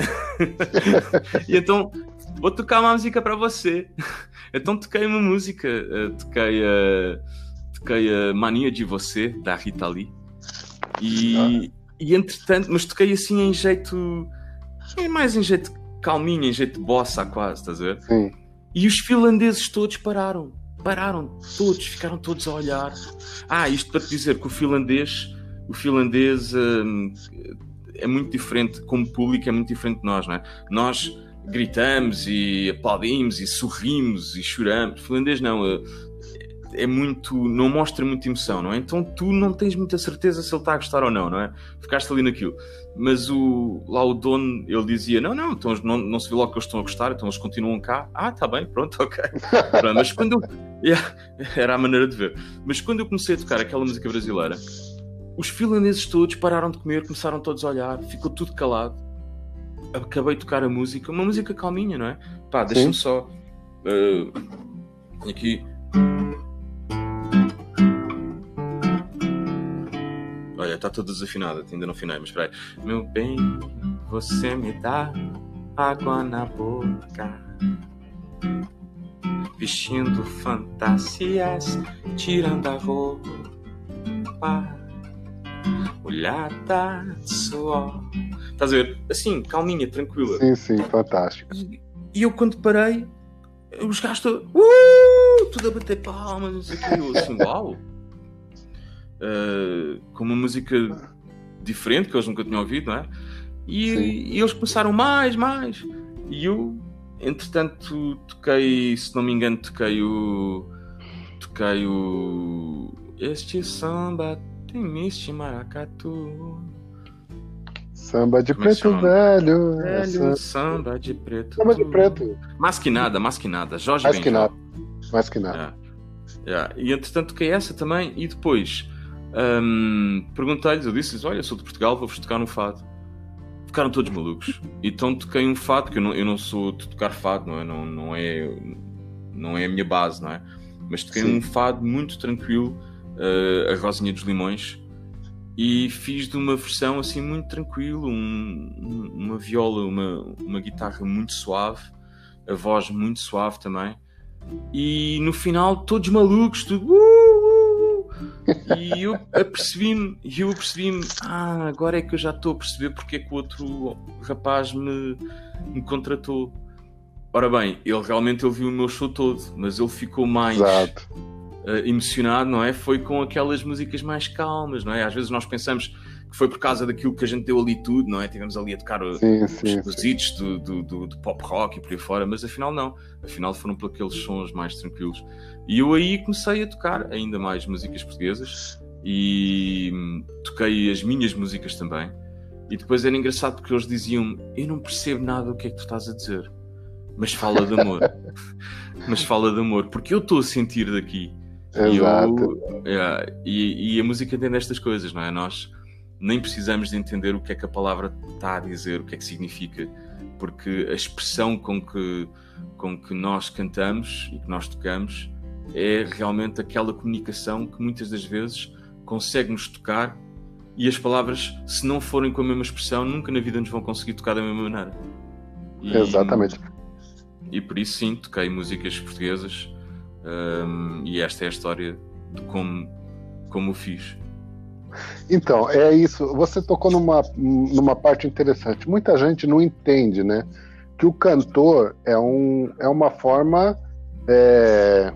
e então, vou tocar uma música para você. então, toquei uma música. Eh, toquei a, toquei a Mania de Você, da Rita Lee. E, e entretanto, mas toquei assim em jeito. Mais em jeito calminho, em jeito bossa quase, estás a ver? Sim. E os finlandeses todos pararam pararam todos, ficaram todos a olhar. Ah, isto para te dizer que o finlandês, o finlandês hum, é muito diferente, como público, é muito diferente de nós, não é? Nós gritamos e aplaudimos e sorrimos e choramos. O finlandês não, eh, é muito. não mostra muita emoção, não é? Então tu não tens muita certeza se ele está a gostar ou não, não é? Ficaste ali naquilo. Mas o, lá o dono, ele dizia: não, não, então não, não se vê logo que eles estão a gostar, então eles continuam cá. Ah, tá bem, pronto, ok. Mas quando. Yeah, era a maneira de ver. Mas quando eu comecei a tocar aquela música brasileira, os finlandeses todos pararam de comer, começaram todos a olhar, ficou tudo calado. Acabei de tocar a música, uma música calminha, não é? Pá, deixa-me só. Uh, aqui. Olha, está toda desafinada, ainda não afinei, mas espera aí. Meu bem, você me dá água na boca. Vestindo fantasias, tirando a roupa. Olhada de suor. Estás a ver? Assim, calminha, tranquila. Sim, sim, fantástico. E, e eu quando parei, os gajos uh, tudo a bater palmas, não sei o que. Eu assim, uau! Uh, com uma música diferente que eles nunca tinham ouvido, não é? E, e, eles começaram mais, mais. E eu, entretanto, toquei, se não me engano, toquei o. Toquei o. Este samba tem este maracatu. Samba de Como é preto velho. Velho, samba de preto. Samba de preto. Masquinada, masquinada. Jorge Mais que nada. Mais que nada. É. E entretanto toquei essa também. E depois um, Perguntei-lhes, eu disse-lhes: Olha, sou de Portugal, vou-vos tocar um fado. Ficaram todos malucos. Então toquei um fado, que eu não, eu não sou de tocar fado, não é? Não, não, é, não é a minha base, não é? Mas toquei Sim. um fado muito tranquilo, uh, a Rosinha dos Limões, e fiz de uma versão assim muito tranquilo, um, uma viola, uma, uma guitarra muito suave, a voz muito suave também. E no final, todos malucos, tudo. Uh! E eu apercebi-me, e eu apercebi-me, ah, agora é que eu já estou a perceber porque é que o outro rapaz me, me contratou. Ora bem, ele realmente ele viu o meu show todo, mas ele ficou mais uh, emocionado, não é? Foi com aquelas músicas mais calmas, não é? Às vezes nós pensamos que foi por causa daquilo que a gente deu ali tudo, não é? Tivemos ali a tocar sim, sim, os hits do, do, do, do, pop rock e por aí fora, mas afinal não. Afinal foram por aqueles sons mais tranquilos. E eu aí comecei a tocar ainda mais músicas portuguesas e hum, toquei as minhas músicas também. E depois era engraçado porque eles diziam: Eu não percebo nada do que é que tu estás a dizer, mas fala de amor. mas fala de amor, porque eu estou a sentir daqui. Exato. E, eu, é, e, e, a música tem estas coisas, não é? Nós nem precisamos de entender o que é que a palavra está a dizer, o que é que significa, porque a expressão com que, com que nós cantamos e que nós tocamos é realmente aquela comunicação que muitas das vezes consegue nos tocar e as palavras, se não forem com a mesma expressão, nunca na vida nos vão conseguir tocar da mesma maneira. E, Exatamente. E por isso sim, toquei músicas portuguesas um, e esta é a história de como, como o fiz. Então, é isso. Você tocou numa, numa parte interessante. Muita gente não entende, né? Que o cantor é, um, é uma forma é,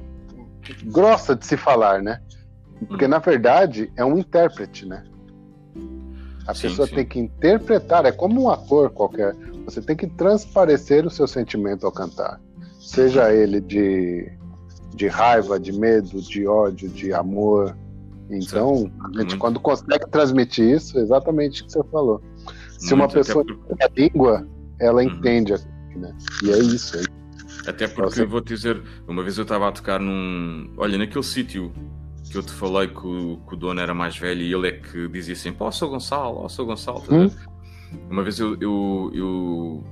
grossa de se falar, né? Porque, na verdade, é um intérprete, né? A sim, pessoa sim. tem que interpretar, é como um ator qualquer. Você tem que transparecer o seu sentimento ao cantar. Seja ele de, de raiva, de medo, de ódio, de amor, então, a gente, quando consegue transmitir isso, é exatamente o que você falou. Se Muito, uma pessoa por... a língua, ela uhum. entende, né? E é isso. É. Até porque você... eu vou te dizer, uma vez eu estava a tocar num. Olha, naquele sítio que eu te falei que o, que o, dono era mais velho e ele é que dizia assim: Pô, sou Gonçalo, ó, sou Gonçalo. Hum? Uma vez eu eu eu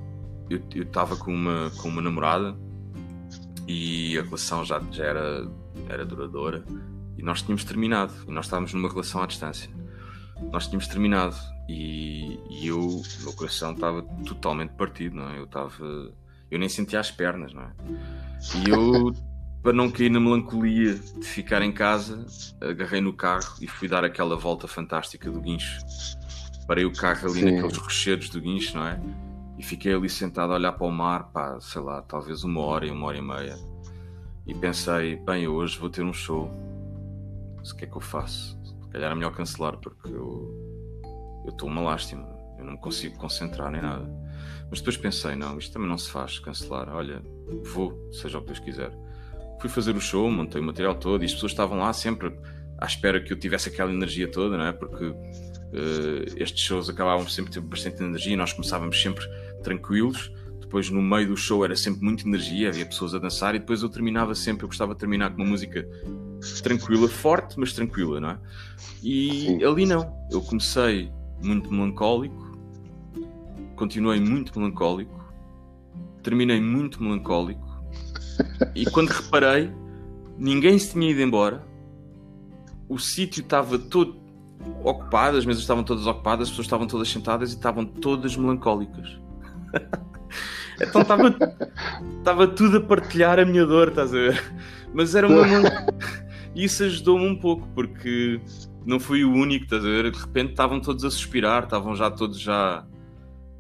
eu estava com uma com uma namorada e a relação já já era era duradoura e nós tínhamos terminado, e nós estávamos numa relação à distância. Nós tínhamos terminado e, e eu, o meu coração estava totalmente partido, não é? Eu estava. Eu nem sentia as pernas, não é? E eu, para não cair na melancolia de ficar em casa, agarrei no carro e fui dar aquela volta fantástica do guincho. Parei o carro ali Sim. naqueles rochedos do guincho, não é? E fiquei ali sentado a olhar para o mar, pá, sei lá, talvez uma hora e uma hora e meia. E pensei, bem, hoje vou ter um show o que é que eu faço? Se calhar é melhor cancelar porque eu estou uma lástima, eu não me consigo concentrar nem nada. Mas depois pensei, não, isto também não se faz cancelar. Olha, vou, seja o que Deus quiser. Fui fazer o show, montei o material todo e as pessoas estavam lá sempre à espera que eu tivesse aquela energia toda, não é? Porque uh, estes shows acabavam sempre ter bastante energia e nós começávamos sempre tranquilos depois no meio do show era sempre muita energia, havia pessoas a dançar e depois eu terminava sempre, eu gostava de terminar com uma música tranquila, forte, mas tranquila, não é? E ali não, eu comecei muito melancólico, continuei muito melancólico, terminei muito melancólico e quando reparei, ninguém se tinha ido embora, o sítio estava todo ocupado, as mesas estavam todas ocupadas, as pessoas estavam todas sentadas e estavam todas melancólicas. Então estava estava tudo a partilhar a minha dor, estás a ver? Mas era uma. E isso ajudou-me um pouco, porque não fui o único, estás a ver? De repente estavam todos a suspirar, estavam já todos já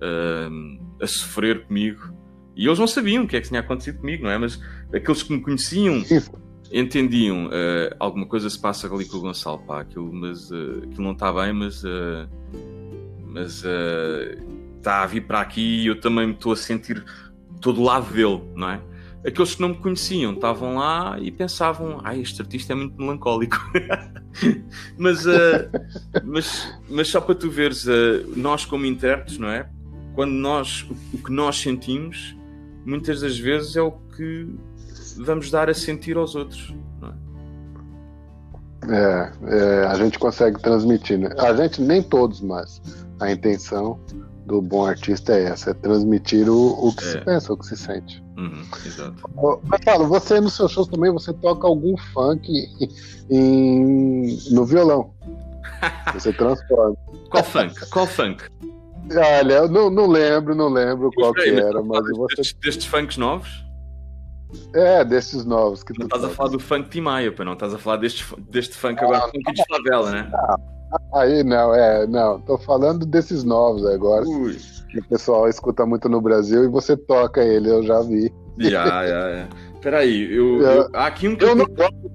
uh, a sofrer comigo. E eles não sabiam o que é que tinha acontecido comigo, não é? Mas aqueles que me conheciam entendiam. Uh, alguma coisa se passa ali com o Gonçalo, pá, aquilo, mas, uh, aquilo não está bem, mas. Uh, mas está a vir para aqui e eu também me estou a sentir todo lado dele, não é? Aqueles que não me conheciam estavam lá e pensavam: ah, este artista é muito melancólico. mas, uh, mas, mas só para tu veres, uh, nós como intérpretes, não é? Quando nós, o, que nós sentimos, muitas das vezes é o que vamos dar a sentir aos outros, é? É, é, a gente consegue transmitir, né? A gente, nem todos, mas a intenção do bom artista é essa, é transmitir o, o que é. se pensa, o que se sente. Uhum, exato. Mas fala, você nos seus shows também, você toca algum funk em, no violão. Você transforma. Qual funk? Qual funk? Olha, eu não, não lembro, não lembro qual que era, mas você... Destes, destes funks novos? É, desses novos. Que não estás a falar do funk Tim Maia, não estás a falar deste, deste funk agora, ah, funk de favela, né? Não. Aí não, é, não. Tô falando desses novos agora. Ui. Que o pessoal escuta muito no Brasil e você toca ele, eu já vi. Já, já, já. Peraí, eu, eu, eu, aqui um que eu, não gosto,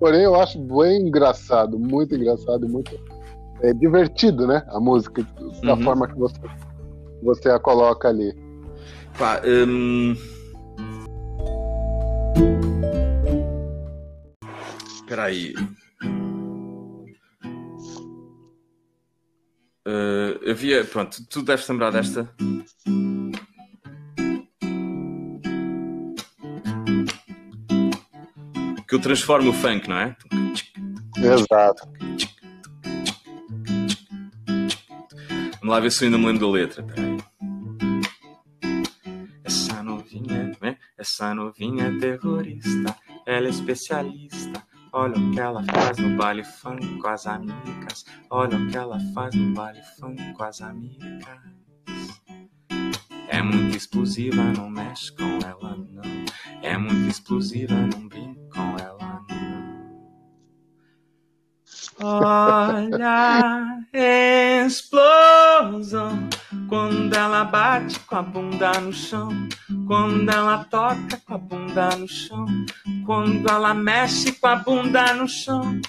porém eu acho bem engraçado, muito engraçado, muito é, divertido, né? A música, da uhum. forma que você, você a coloca ali. Pá, hum... Peraí. Uh, havia, pronto, tu deves lembrar desta. Que eu transformo o funk, não é? Exato. Vamos lá ver se eu ainda me lembro da letra. Essa novinha, né? Essa novinha é terrorista, ela é especialista Olha o que ela faz no baile funk com as amigas. Olha o que ela faz no baile funk com as amigas. É muito explosiva, não mexe com ela, não. É muito explosiva, não brinca com ela, Olha, explosão. Quando ela bate com a bunda no chão. Quando ela toca com a bunda no chão. Quando ela mexe com a bunda no chão.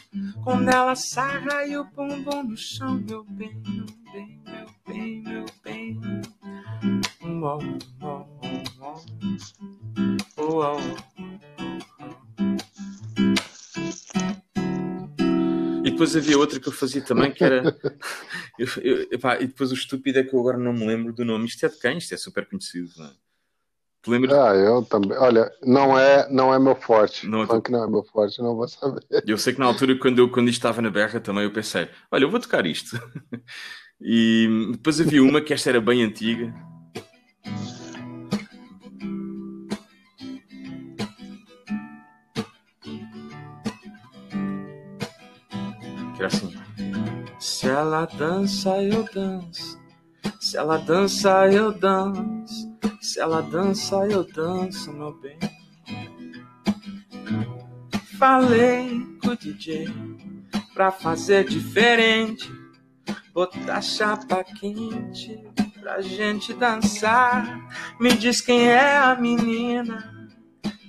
Quando ela sarra e o bumbum no chão, meu bem, meu bem, meu bem, meu bem. Uau, depois havia outra que eu fazia também que era. eu- eu- epá, e depois o estúpido é que eu agora não me lembro do nome. Isto é de quem? Isto é super conhecido, não é? Te lembras? Ah, eu também. Olha, não é, não é meu forte. Não é Funk não é meu forte, não vou saber. Eu sei que na altura, quando, eu, quando isto estava na berra, também eu pensei: olha, eu vou tocar isto. E depois havia uma que esta era bem antiga. Ela dança, eu danço. Se ela dança, eu danço. Se ela dança, eu danço, meu bem. Falei com o DJ pra fazer diferente. Botar chapa quente pra gente dançar. Me diz quem é a menina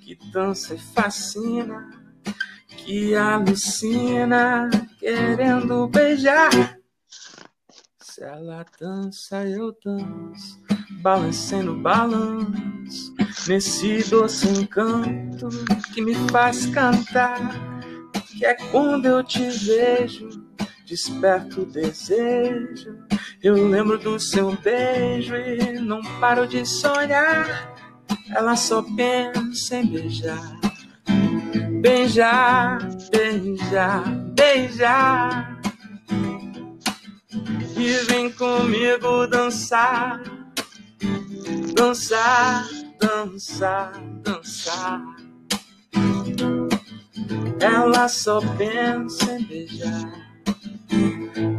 que dança e fascina, que alucina, querendo beijar. Se ela dança, eu danço, balancando balanço, nesse doce encanto que me faz cantar. Que é quando eu te vejo, desperto o desejo. Eu lembro do seu beijo e não paro de sonhar. Ela só pensa em beijar, beijar, beijar, beijar. E vem comigo dançar, dançar, dançar, dançar. Ela só pensa em beijar,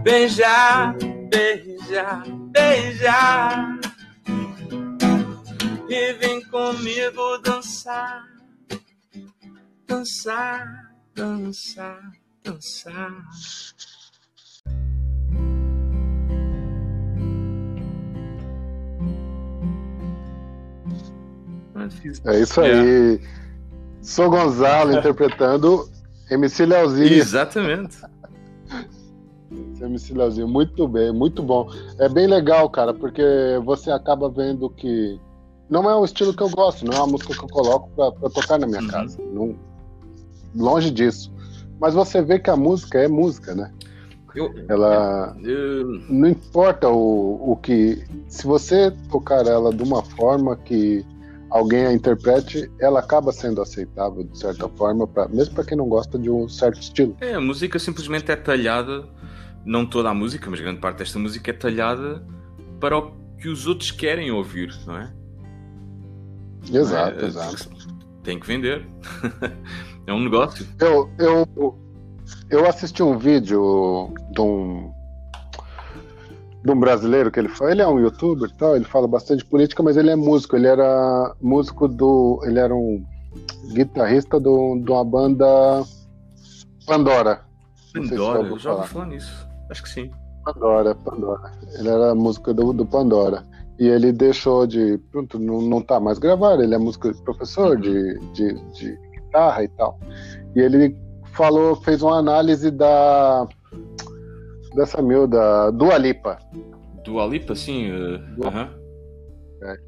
beijar, beijar, beijar. E vem comigo dançar, dançar, dançar, dançar. É isso aí. Sou Gonzalo interpretando MC Leozinho. Exatamente. MC Leozinho, muito bem, muito bom. É bem legal, cara, porque você acaba vendo que não é o estilo que eu gosto, não é uma música que eu coloco pra, pra tocar na minha Uhum. casa. Não- longe disso. Mas você vê que a música é música, né? Eu, Ela eu- não importa o, o que. Se você tocar ela de uma forma que alguém a interprete, ela acaba sendo aceitável de certa forma, pra, mesmo para quem não gosta de um certo estilo. É, a música simplesmente é talhada, não toda a música, mas grande parte desta música é talhada para o que os outros querem ouvir, não é? Exato, É, exato. Tem que vender. é um negócio. Eu, eu, eu assisti um vídeo de um, de um brasileiro que ele fala, ele é um youtuber e tal, ele fala bastante de política, mas ele é músico, ele era músico do. ele era um guitarrista do, de uma banda Pandora. Se Pandora, ouviu eu já ouvi falar. nisso. Acho que sim. Pandora, Pandora. Ele era músico do, do Pandora. E ele deixou de. Pronto, não, não tá mais gravando, ele é músico professor de, de, de guitarra e tal. E ele falou, fez uma análise da. Dessa miúda, Dua Lipa. Do Alipa, sim. eh, Do- aham.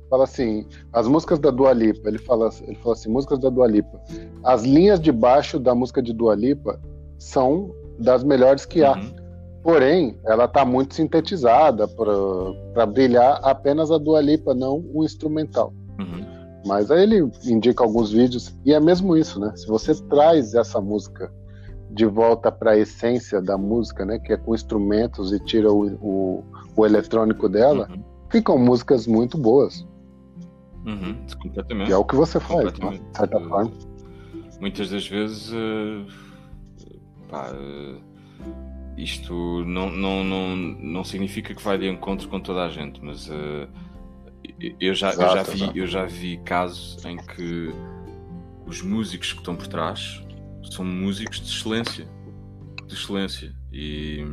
Fala assim, as músicas da Dua Lipa, ele fala, ele fala assim, músicas da Dua Lipa. As linhas de baixo da música de Dua Lipa são das melhores que há. Uhum. Porém, ela está muito sintetizada para brilhar apenas a Dua Lipa, não o instrumental. Uhum. Mas aí ele indica alguns vídeos, e é mesmo isso, né? Se você traz essa música de volta para a essência da música, né? Que é com instrumentos e tira o, o, o eletrônico dela, Uhum. ficam músicas muito boas. Uhum. Completamente. Que é o que você faz, né? De certa Eh, forma. Muitas das vezes eh, pá, uh, isto não, não, não, não significa que vai de encontro com toda a gente, mas uh, eu, já, exato, eu, já vi, eu já vi casos em que os músicos que estão por trás são músicos de excelência. De excelência. E,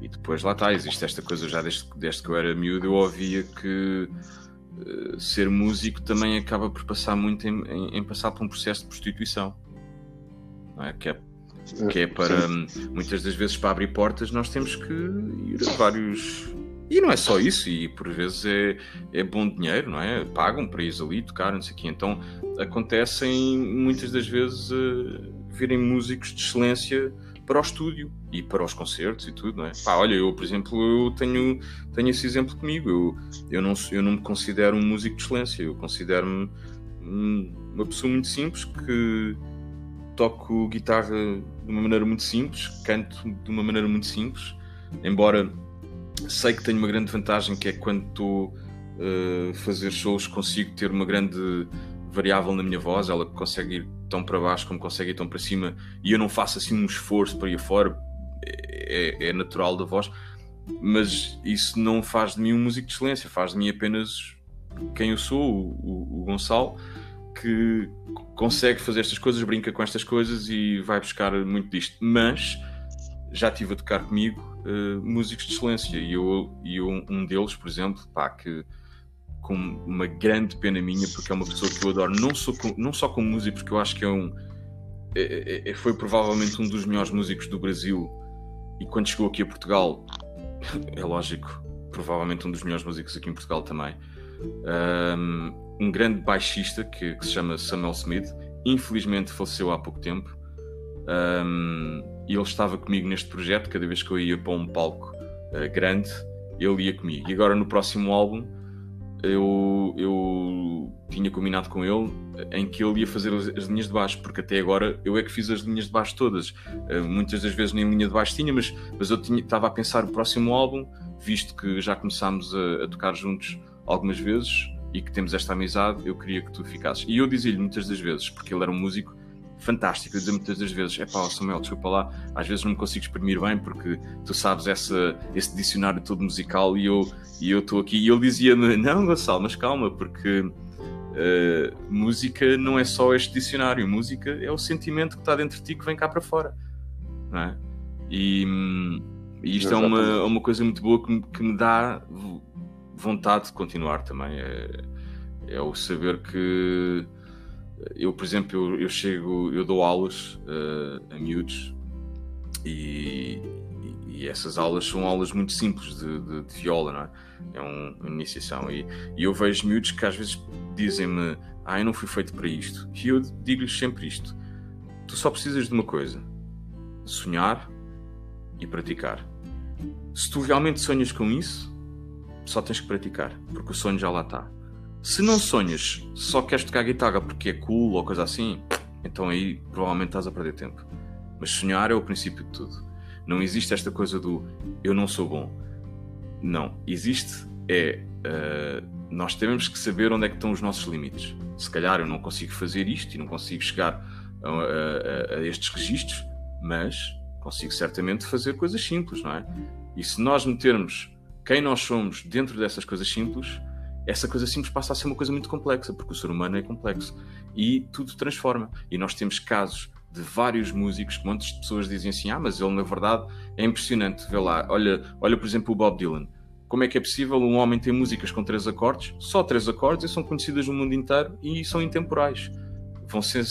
e depois lá está, existe esta coisa já desde, desde que eu era miúdo, eu ouvia que uh, ser músico também acaba por passar muito em, em, em, passar por um processo de prostituição. É? Que é que é para Sim. muitas das vezes para abrir portas nós temos que ir a vários e não é só isso, e por vezes é, é bom dinheiro, não é? Pagam para ir ali tocar, não sei o quê. Então acontecem muitas das vezes uh, virem músicos de excelência para o estúdio e para os concertos e tudo, não é? Pá, olha, eu, por exemplo, eu tenho, tenho esse exemplo comigo. Eu, eu, não, eu não me considero um músico de excelência, eu considero-me uma pessoa muito simples que toco guitarra de uma maneira muito simples, canto de uma maneira muito simples, embora sei que tenho uma grande vantagem que é quando estou a uh, fazer shows consigo ter uma grande variável na minha voz, ela consegue ir tão para baixo como consegue ir tão para cima e eu não faço assim um esforço para ir fora, é, é, é natural da voz, mas isso não faz de mim um músico de excelência, faz de mim apenas quem eu sou, o, o, o Gonçalo que consegue fazer estas coisas, brinca com estas coisas e vai buscar muito disto. Mas já tive a tocar comigo uh, músicos de excelência e eu, eu um deles, por exemplo, pá, que com uma grande pena minha, porque é uma pessoa que eu adoro, não, sou com, não só como músico, porque eu acho que é um. É, é, é, foi provavelmente um dos melhores músicos do Brasil e quando chegou aqui a Portugal, é lógico, provavelmente um dos melhores músicos aqui em Portugal também. Um, um grande baixista que, que, se chama Samuel Smith, infelizmente faleceu há pouco tempo. Um, e ele estava comigo neste projeto, cada vez que eu ia para um palco uh, grande, ele ia comigo. E agora no próximo álbum eu, eu tinha combinado com ele em que ele ia fazer as, as, linhas de baixo, porque até agora eu é que fiz as linhas de baixo todas. Uh, muitas das vezes nem linha de baixo tinha, mas, mas eu estava a pensar o próximo álbum, visto que já começámos a, a tocar juntos algumas vezes e que temos esta amizade, eu queria que tu ficasses. E eu dizia-lhe muitas das vezes, porque ele era um músico fantástico, eu dizia muitas das vezes: é pá, Samuel, desculpa lá, às vezes não me consigo exprimir bem porque tu sabes essa, esse dicionário todo musical e eu e eu estou aqui. E ele dizia-me: não, Gonçalo, mas calma, porque uh, música não é só este dicionário, música é o sentimento que está dentro de ti que vem cá para fora, não é? E, e isto é uma, uma coisa muito boa que, que me dá vontade de continuar também. É, é o saber que eu, por exemplo, eu, eu chego, eu dou aulas uh, a miúdos e, e, essas aulas são aulas muito simples de, de, de viola, não é? É um, uma iniciação. E, e, eu vejo miúdos que às vezes dizem-me: Ah, eu não fui feito para isto. E eu digo-lhes sempre isto: Tu só precisas de uma coisa: sonhar e praticar. Se tu realmente sonhas com isso, só tens que praticar, porque o sonho já lá está. Se não sonhas, só queres tocar guitarra porque é cool ou coisa assim, então aí provavelmente estás a perder tempo. Mas sonhar é o princípio de tudo. Não existe esta coisa do eu não sou bom. Não. Existe é uh, nós temos que saber onde é que estão os nossos limites. Se calhar eu não consigo fazer isto e não consigo chegar a, a, a estes registros, mas consigo certamente fazer coisas simples, não é? E se nós metermos quem nós somos dentro dessas coisas simples, essa coisa simples passa a ser uma coisa muito complexa, porque o ser humano é complexo e tudo transforma. E nós temos casos de vários músicos que muitas pessoas dizem assim: ah, mas ele na verdade é impressionante. Vê lá, olha, olha por exemplo o Bob Dylan. Como é que é possível um homem ter músicas com três acordes, só três acordes, e são conhecidas no mundo inteiro e são intemporais? Vão ser,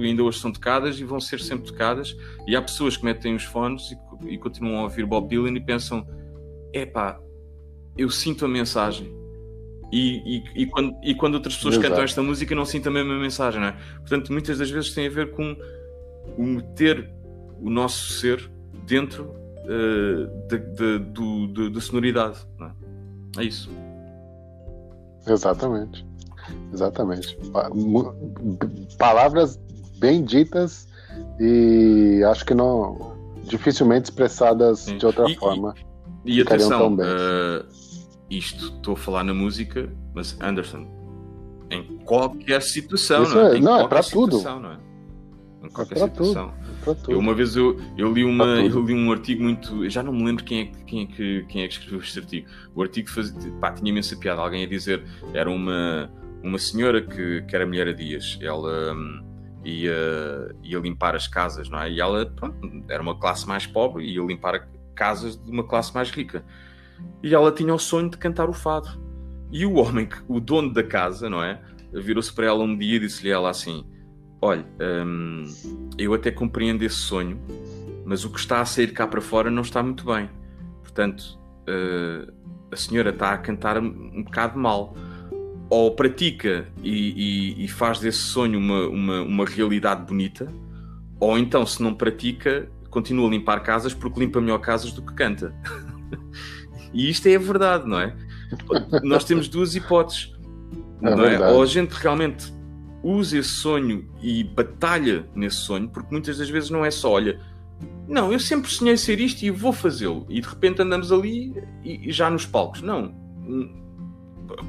ainda hoje são tocadas e vão ser sempre tocadas. E há pessoas que metem os fones e, e continuam a ouvir Bob Dylan e pensam: epá, eu sinto a mensagem. E, e, e, quando, e quando outras pessoas Exato. cantam esta música, não sinto a mesma mensagem, não é? Portanto, muitas das vezes tem a ver com o meter o nosso ser dentro uh, de, de, de, de, de sonoridade, não é? É isso. Exatamente. Exatamente. Palavras bem ditas e acho que não dificilmente expressadas Sim. de outra e, forma. E, e atenção, uh, isto estou a falar na música, mas Anderson, em qualquer situação, Isso não é? é não, é para tudo. Não é? Em qualquer é situação. Eu, uma vez eu, eu, li uma, eu li um artigo muito. Eu já não me lembro quem é, quem é, que, quem é que escreveu este artigo. O artigo faz, pá, tinha imensa piada. Alguém a dizer. Era uma, uma senhora que, que era mulher a dias. Ela hum, ia, ia limpar as casas, não é? E ela pronto, era uma classe mais pobre e ia limpar casas de uma classe mais rica. E ela tinha o sonho de cantar o fado. E o homem, o dono da casa, não é? Virou-se para ela um dia e disse-lhe ela assim olha, hum, eu até compreendo esse sonho, mas o que está a sair cá para fora não está muito bem. Portanto, uh, a senhora está a cantar um, bocado mal. Ou pratica e, e, e faz desse sonho uma, uma, uma, realidade bonita, ou então, se não pratica, continua a limpar casas porque limpa melhor casas do que canta. e isto é a verdade, não é? Nós temos duas hipóteses. É não é? Ou a gente realmente usa esse sonho e batalha nesse sonho, porque muitas das vezes não é só, olha, não, eu sempre sonhei ser isto e vou fazê-lo, e de repente andamos ali e, e, já nos palcos. Não.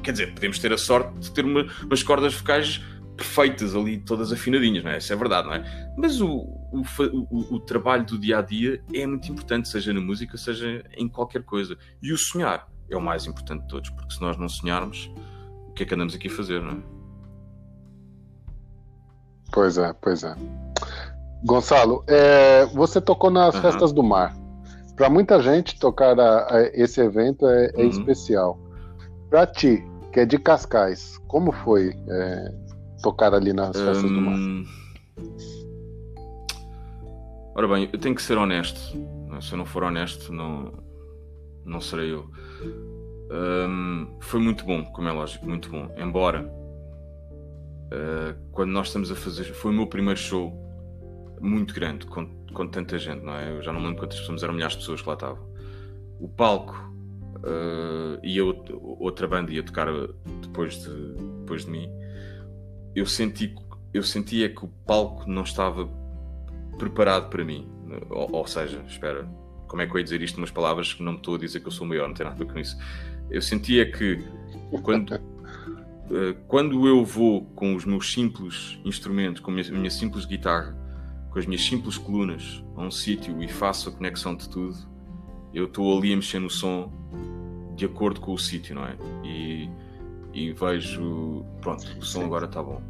Quer dizer, podemos ter a sorte de ter uma, umas cordas vocais perfeitas ali, todas afinadinhas, não é? Isso é verdade, não é? Mas o, o, o, o trabalho do dia a dia é muito importante, seja na música, seja em qualquer coisa. E o sonhar é o mais importante de todos, porque se nós não sonharmos, o que é que andamos aqui a fazer, não é? Pois é, pois é. Gonçalo, é, você tocou nas uhum. festas do mar. Para muita gente, tocar a, a esse evento é, é uhum. especial. Para ti, que é de Cascais, como foi é, tocar ali nas festas do mar? Ora bem, eu tenho que ser honesto. Se eu não for honesto, não, não serei eu. Um, foi muito bom, como é lógico, muito bom. Embora uh, quando nós estamos a fazer. Foi o meu primeiro show muito grande, com, com tanta gente, não é? Eu já não lembro quantas pessoas, eram milhares de pessoas que lá estavam. O palco uh, e a outra banda ia tocar depois de, depois de mim. Eu senti, eu sentia que o palco não estava preparado para mim. Ou, ou seja, espera, como é que eu ia dizer isto umas palavras que não me estou a dizer que eu sou o maior, não tem nada a ver com isso. Eu sentia que quando eh, quando eu vou com os meus simples instrumentos, com a minha, a minha simples guitarra, com as minhas simples colunas a um sítio e faço a conexão de tudo, eu estou ali a mexer no som de acordo com o sítio, não é? E, e vejo, pronto, o som agora está bom.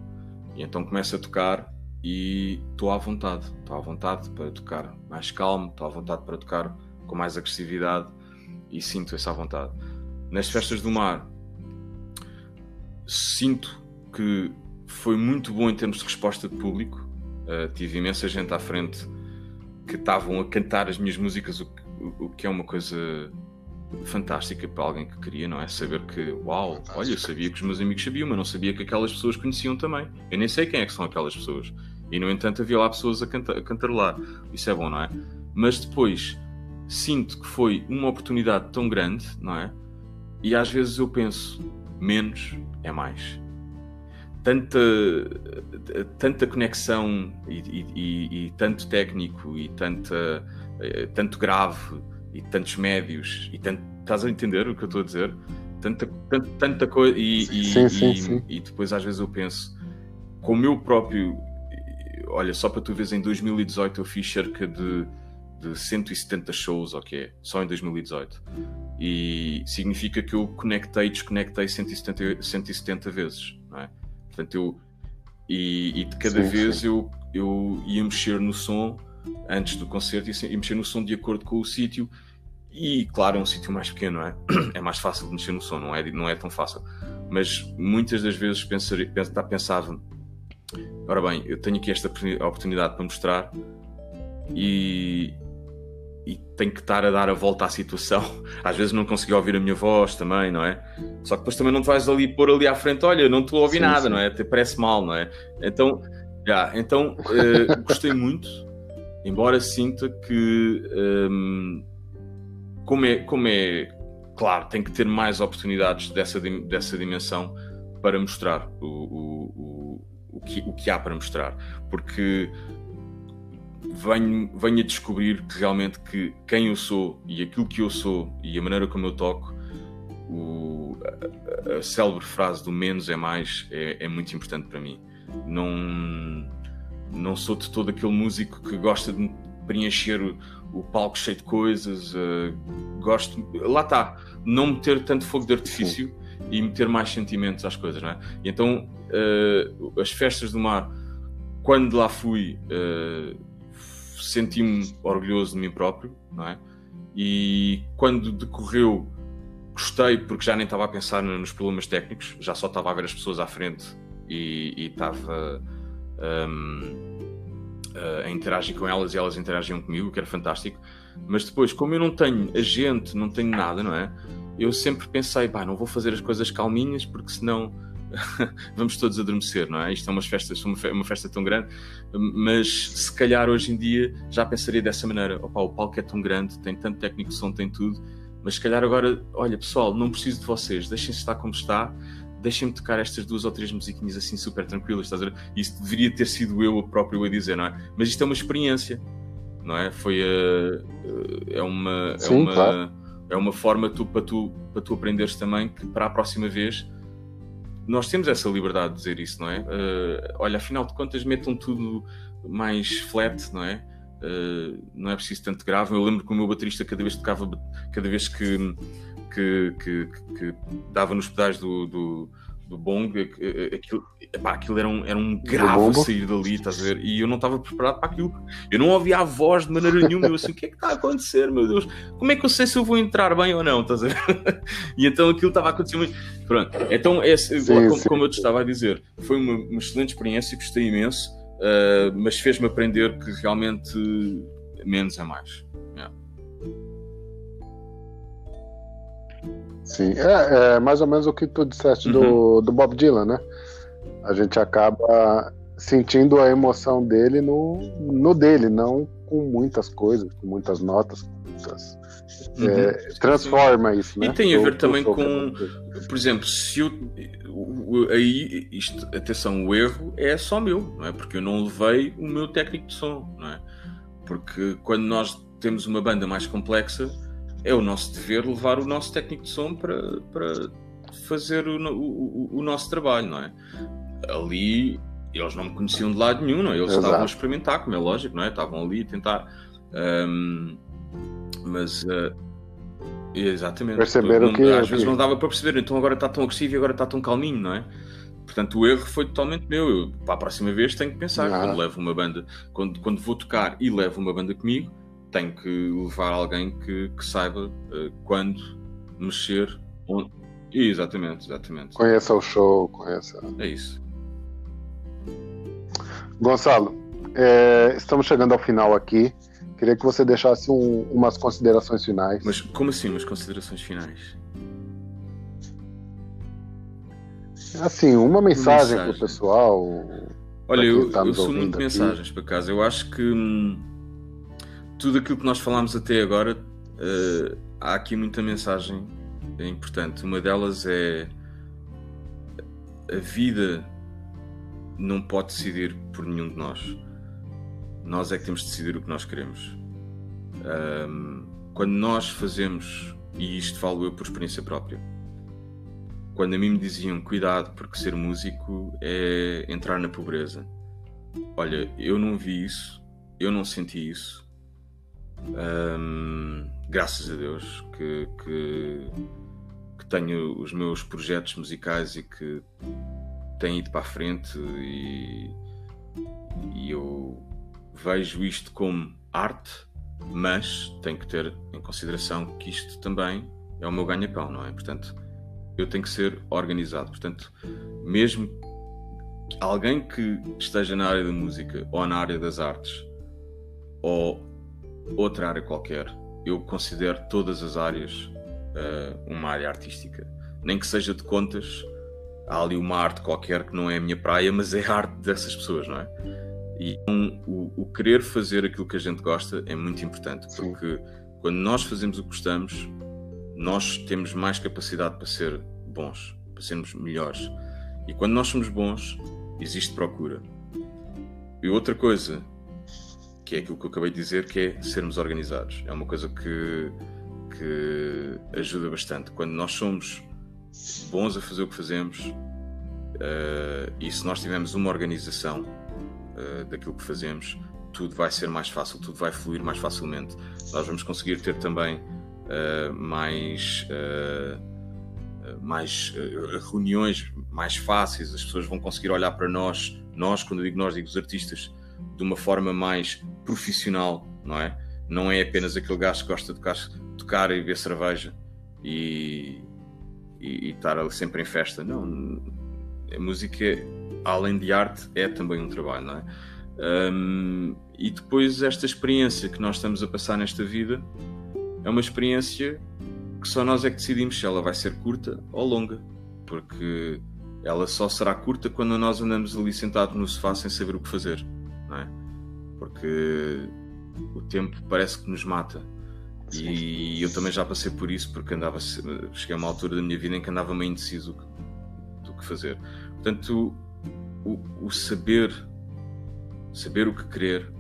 E então começo a tocar e estou à vontade, estou à vontade para tocar mais calmo, estou à vontade para tocar com mais agressividade e sinto essa vontade. Nas festas do mar, sinto que foi muito bom em termos de resposta de público. Uh, tive imensa gente à frente que estavam a cantar as minhas músicas, o que, o que, é uma coisa fantástica para alguém que queria, não é? Saber que, uau, Fantástico. olha, eu sabia que os meus amigos sabiam, mas não sabia que aquelas pessoas conheciam também. Eu nem sei quem é que são aquelas pessoas. E, no entanto, havia lá pessoas a, canta a cantarolar. Isso é bom, não é? Mas depois sinto que foi uma oportunidade tão grande, não é? E às vezes eu penso, menos é mais. Tanta, tanta conexão e, e, e, e tanto técnico e tanta, eh, tanto grave e tantos médios e tanto, estás a entender o que eu estou a dizer? Tanta, tanta, tanta coisa e, sim, sim, sim. e depois às vezes eu penso como eu próprio olha, só para tu veres em 2018 eu fiz cerca de de 170 shows, ok, só em 2018. E significa que eu conectei e desconectei 170, 170 vezes, não é? Portanto, eu. E, e de cada sim, vez sim. Eu, eu ia mexer no som antes do concerto e ia mexer no som de acordo com o sítio. E claro, é um sítio mais pequeno, é? É mais fácil de mexer no som, não é, não é tão fácil. Mas muitas das vezes pensar, pensava: ora bem, eu tenho aqui esta oportunidade para mostrar e, e tenho que estar a dar a volta à situação. Às vezes não consegui ouvir a minha voz também, não é? Só que depois também não te vais ali pôr ali à frente, olha, não estou a ouvir sim, nada, sim. não é? Até parece mal, não é? Então, já, então uh, gostei muito, embora sinta que um, como, é, como é claro, tem que ter mais oportunidades dessa, dessa dimensão para mostrar o, o, o, o, que, o que há para mostrar. Porque venho, venho a descobrir que realmente que quem eu sou e aquilo que eu sou e a maneira como eu toco, o, a, a célebre frase do menos é mais é, é muito importante para mim. Não, não sou de todo aquele músico que gosta de preencher o, palco cheio de coisas. Uh, gosto, lá está, não meter tanto fogo de artifício Sim. e meter mais sentimentos às coisas, não é? E então, uh, as festas do mar, quando lá fui, uh, senti-me orgulhoso de mim próprio, não é? E quando decorreu, gostei porque já nem estava a pensar nos problemas técnicos, já só estava a ver as pessoas à frente e, estava. Um, uh, a interagir com elas e elas interagiam comigo, que era fantástico. Mas depois, como eu não tenho agente, não tenho nada, não é? Eu sempre pensei, pá, não vou fazer as coisas calminhas porque senão vamos todos adormecer, não é? Isto é uma festa, uma festa tão grande, mas se calhar hoje em dia já pensaria dessa maneira: opa, o palco é tão grande, tem tanto técnico som, tem tudo, mas se calhar agora, olha pessoal, não preciso de vocês, deixem-se estar como está, deixem-me tocar estas duas ou três musiquinhas assim super tranquilas, estás a ver? Isso deveria ter sido eu próprio a dizer, não é? Mas isto é uma experiência, não é? Foi a, é uma, é Sim, é uma, claro. é uma forma tu, para, tu, para tu aprenderes também que para a próxima vez nós temos essa liberdade de dizer isso, não é? Uh, olha, afinal de contas, metam tudo mais flat, não é? Uh, não é preciso tanto grave. Eu lembro que o meu baterista, cada vez tocava, cada vez que que, que, que dava nos pedais do, do, do bong, aquilo, epá, aquilo era um, era um grave sair dali, estás a ver? E eu não estava preparado para aquilo. Eu não ouvia a voz de maneira nenhuma. Eu assim, o que é que está a acontecer, meu Deus? Como é que eu sei se eu vou entrar bem ou não, estás a ver? e então aquilo estava a acontecer muito. Pronto, então, esse, sim, como, sim. como, eu te estava a dizer, foi uma, uma excelente experiência, gostei imenso, uh, mas fez-me aprender que realmente menos é mais. Sim, é, é, mais ou menos o que tu disseste uhum. do, do Bob Dylan, né? A gente acaba sentindo a emoção dele no, no dele, não com muitas coisas, com muitas notas, com muitas. Uhum. É, transforma isso, né? E tem a ver também com, por exemplo, se eu. Aí, isto, atenção, o erro é só meu, não é? Porque eu não levei o meu técnico de som, não é? Porque quando nós temos uma banda mais complexa, é o nosso dever levar o nosso técnico de som para, para fazer o, o, o nosso trabalho, não é? Ali eles não me conheciam de lado nenhum, não é? Eles Exato. estavam a experimentar, como é lógico, não é? Estavam ali a tentar. Um, mas. Uh, exatamente. Perceberam não, que. Às vezes não dava para perceber, então agora está tão agressivo e agora está tão calminho, não é? Portanto, o erro foi totalmente meu. Eu, para a próxima vez tenho que pensar. Ah. Quando levo uma banda, quando, quando vou tocar e levo uma banda comigo, tem que levar alguém que, que saiba uh, quando mexer. Onde... Exatamente, exatamente. Conheça o show, conheça. É isso. Gonçalo, é, estamos chegando ao final aqui. Queria que você deixasse um, umas considerações finais. Mas como assim, umas considerações finais? Assim, uma mensagem, para o pessoal. Olha, eu, tá eu sou muito mensagens, por acaso. Eu acho que hum, tudo aquilo que nós falámos até agora, uh, há aqui muita mensagem importante. Uma delas é a vida não pode decidir por nenhum de nós. Nós é que temos de decidir o que nós queremos. Um, quando nós fazemos, e isto falo eu por experiência própria, quando a mim me diziam cuidado porque ser músico é entrar na pobreza. Olha, eu não vi isso, eu não senti isso, um, graças a Deus que, que, que, tenho os meus projetos musicais e que têm ido para a frente e, e eu vejo isto como arte, mas tenho que ter em consideração que isto também é o meu ganha-pão, não é? Portanto, eu tenho que ser organizado. Portanto, mesmo alguém que esteja na área da música ou na área das artes ou outra área qualquer. Eu considero todas as áreas uh, uma área artística. Nem que seja de contas, há ali uma arte qualquer que não é a minha praia, mas é a arte dessas pessoas, não é? E um, o, o, querer fazer aquilo que a gente gosta é muito importante, porque Sim. quando nós fazemos o que gostamos, nós temos mais capacidade para ser bons, para sermos melhores. E quando nós somos bons, existe procura. E outra coisa que é aquilo que eu acabei de dizer, que é sermos organizados. É uma coisa que, que ajuda bastante. Quando nós somos bons a fazer o que fazemos uh, e se nós tivermos uma organização, uh, daquilo que fazemos, tudo vai ser mais fácil, tudo vai fluir mais facilmente. Nós vamos conseguir ter também uh, mais, mais reuniões mais fáceis, as pessoas vão conseguir olhar para nós, nós, quando digo nós, digo os artistas, de uma forma mais profissional, não é? Não é apenas aquele gajo que gosta de tocar, tocar e beber cerveja e, e, e estar sempre em festa. Não, a música, além de arte, é também um trabalho, não é? Um, e depois esta experiência que nós estamos a passar nesta vida é uma experiência que só nós é que decidimos se ela vai ser curta ou longa, porque ela só será curta quando nós andamos ali sentados no sofá sem saber o que fazer, não é? Porque o tempo parece que nos mata. Sim. E eu também já passei por isso, porque andava, cheguei a uma altura da minha vida em que andava meio indeciso do que fazer. Portanto, o, o saber, saber o que querer,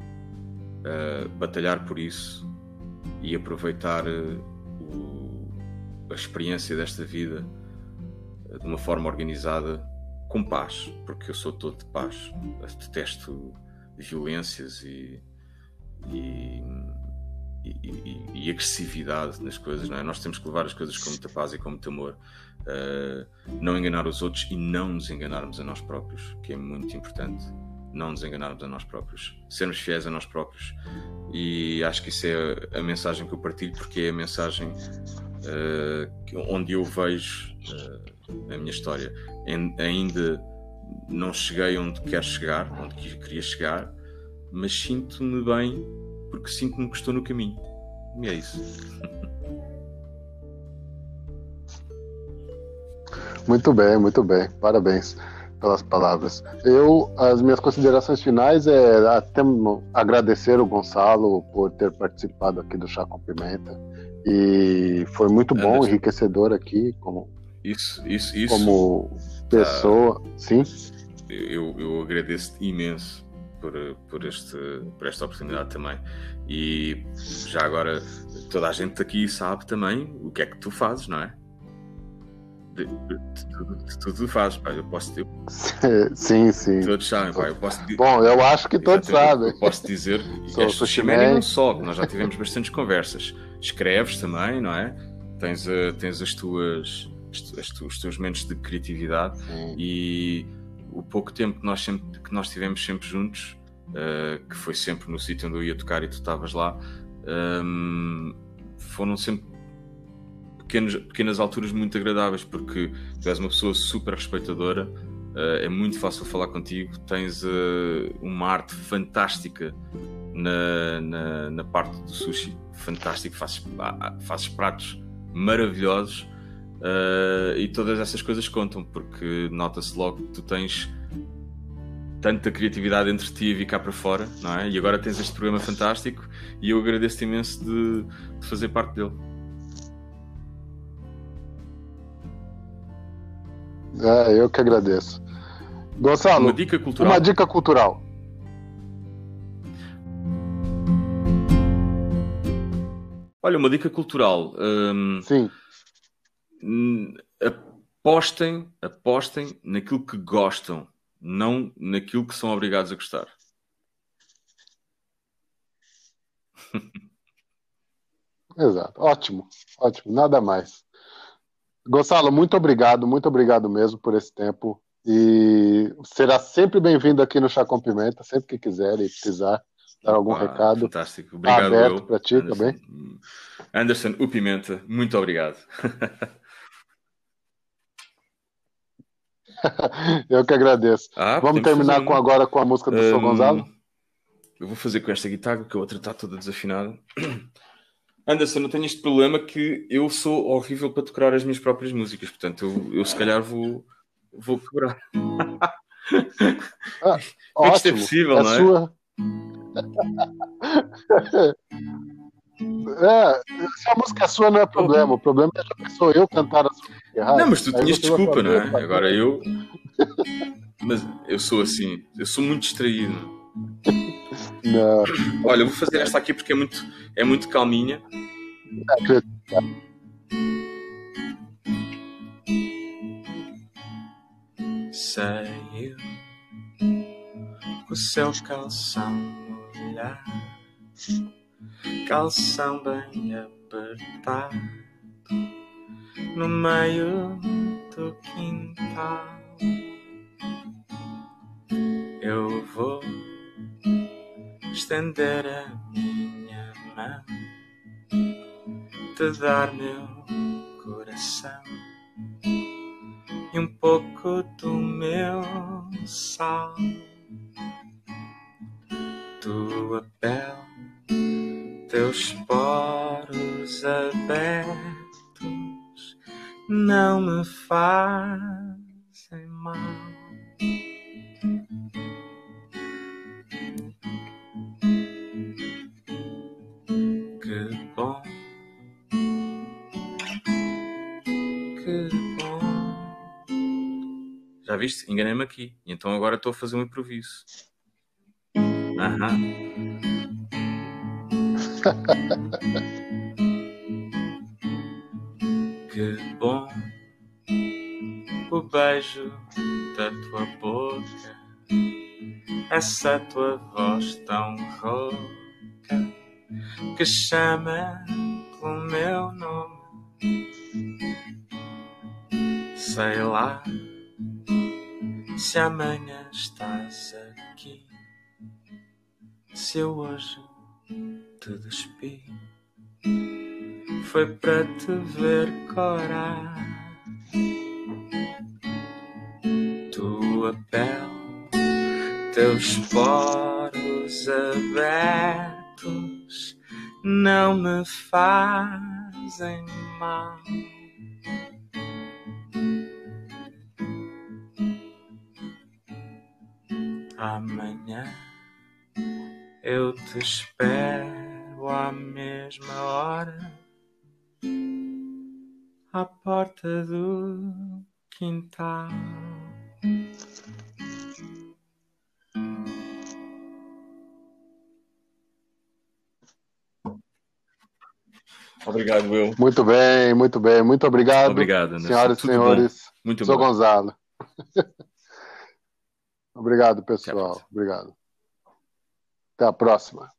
uh, batalhar por isso e aproveitar uh, o, a experiência desta vida uh, de uma forma organizada, com paz, porque eu sou todo de paz. Detesto violências e, e e, e, agressividade nas coisas, não é? Nós temos que levar as coisas com muita paz e com muito amor, uh, não enganar os outros e não nos enganarmos a nós próprios, que é muito importante. Não nos enganarmos a nós próprios, sermos fiéis a nós próprios. E acho que isso é a mensagem que eu partilho, porque é a mensagem uh, onde eu vejo uh, a minha história. En, ainda não cheguei onde quero chegar, onde queria chegar, mas sinto-me bem porque sinto-me que estou no caminho. E é isso. Muito bem, muito bem. Parabéns pelas palavras. Eu, as minhas considerações finais é até agradecer o Gonçalo por ter participado aqui do Chá com Pimenta. E foi muito bom, enriquecedor aqui como isso, isso, isso. Como pessoa, ah, sim. Eu, eu agradeço imenso por, por, este, por esta oportunidade também. E já agora, toda a gente aqui sabe também o que é que tu fazes, não é? De, de, tudo fazes, pá. Eu posso ter. Sim, sim. Todos sabem, pá. Eu posso Bom, eu acho que todos sabem. Posso dizer, Sou este não só, nós já tivemos bastantes conversas. Escreves também, não é? Tens, uh, tens as tuas. As, os teus momentos de criatividade sim. e o pouco tempo que nós, sempre, que nós tivemos sempre juntos, uh, que foi sempre no sítio onde eu ia tocar e tu estavas lá, um, ehm, foram sempre pequenos, pequenas alturas muito agradáveis, porque tu és uma pessoa super respeitadora, uh, é muito fácil falar contigo, tens uh, uma arte fantástica na, na, na, parte do sushi, fantástico, fazes, fazes pratos maravilhosos Uh, e todas essas coisas contam, porque nota-se logo que tu tens tanta criatividade entre ti e cá para fora, não é? E agora tens este programa fantástico e eu agradeço-te imenso de, de, fazer parte dele. É, eu que agradeço. Gonçalo, uma dica cultural. Uma dica cultural. Olha, uma dica cultural. Um, Sim apostem, apostem naquilo que gostam, não naquilo que são obrigados a gostar. Exato, ótimo, ótimo, nada mais. Gonçalo, muito obrigado, muito obrigado mesmo por esse tempo. E será sempre bem-vindo aqui no Chá com Pimenta, sempre que quiser e precisar dar algum ah, recado. Fantástico, obrigado. Aberto para ti Anderson, também. Anderson, o Pimenta, muito obrigado. eu que agradeço. Ah, Vamos terminar com, agora com a música do um, São Gonzalo? Eu vou fazer com esta guitarra, que a outra está toda desafinada. Anderson, eu tenho este problema que eu sou horrível para tocar as minhas próprias músicas, portanto, eu, eu se calhar vou, vou quebrar. Ah, Como isto é possível, é não é? Sua... É, se a música é sua não é problema, o problema é que sou eu cantar a sua errada. Não, mas tu tinhas desculpa, não é? Agora eu. Mas eu sou assim, eu sou muito distraído. Não. Olha, eu vou fazer esta aqui porque é muito, é muito calminha. Saiu com seu calção molhado, calção bem apertado, no meio do quintal. Eu vou estender a minha mão, te dar meu coração e um pouco do meu sal. Tua pele, teus poros abertos não me fazem mal. Já viste? Enganei-me aqui. Então agora estou a fazer um improviso. Aham. que bom o beijo da tua boca, essa tua voz tão rouca que chama pelo meu nome. Sei lá se amanhã estás aqui, se eu hoje te despi, foi para te ver corar. Tua pele, teus poros abertos não me fazem mal. Amanhã eu te espero à mesma hora à porta do quintal. Obrigado, Will. Muito bem, muito bem. Muito obrigado. Obrigado, Anderson. Senhoras e senhores. bom. Muito Sou bom. Gonzalo. Obrigado, pessoal. Obrigado. Até a próxima.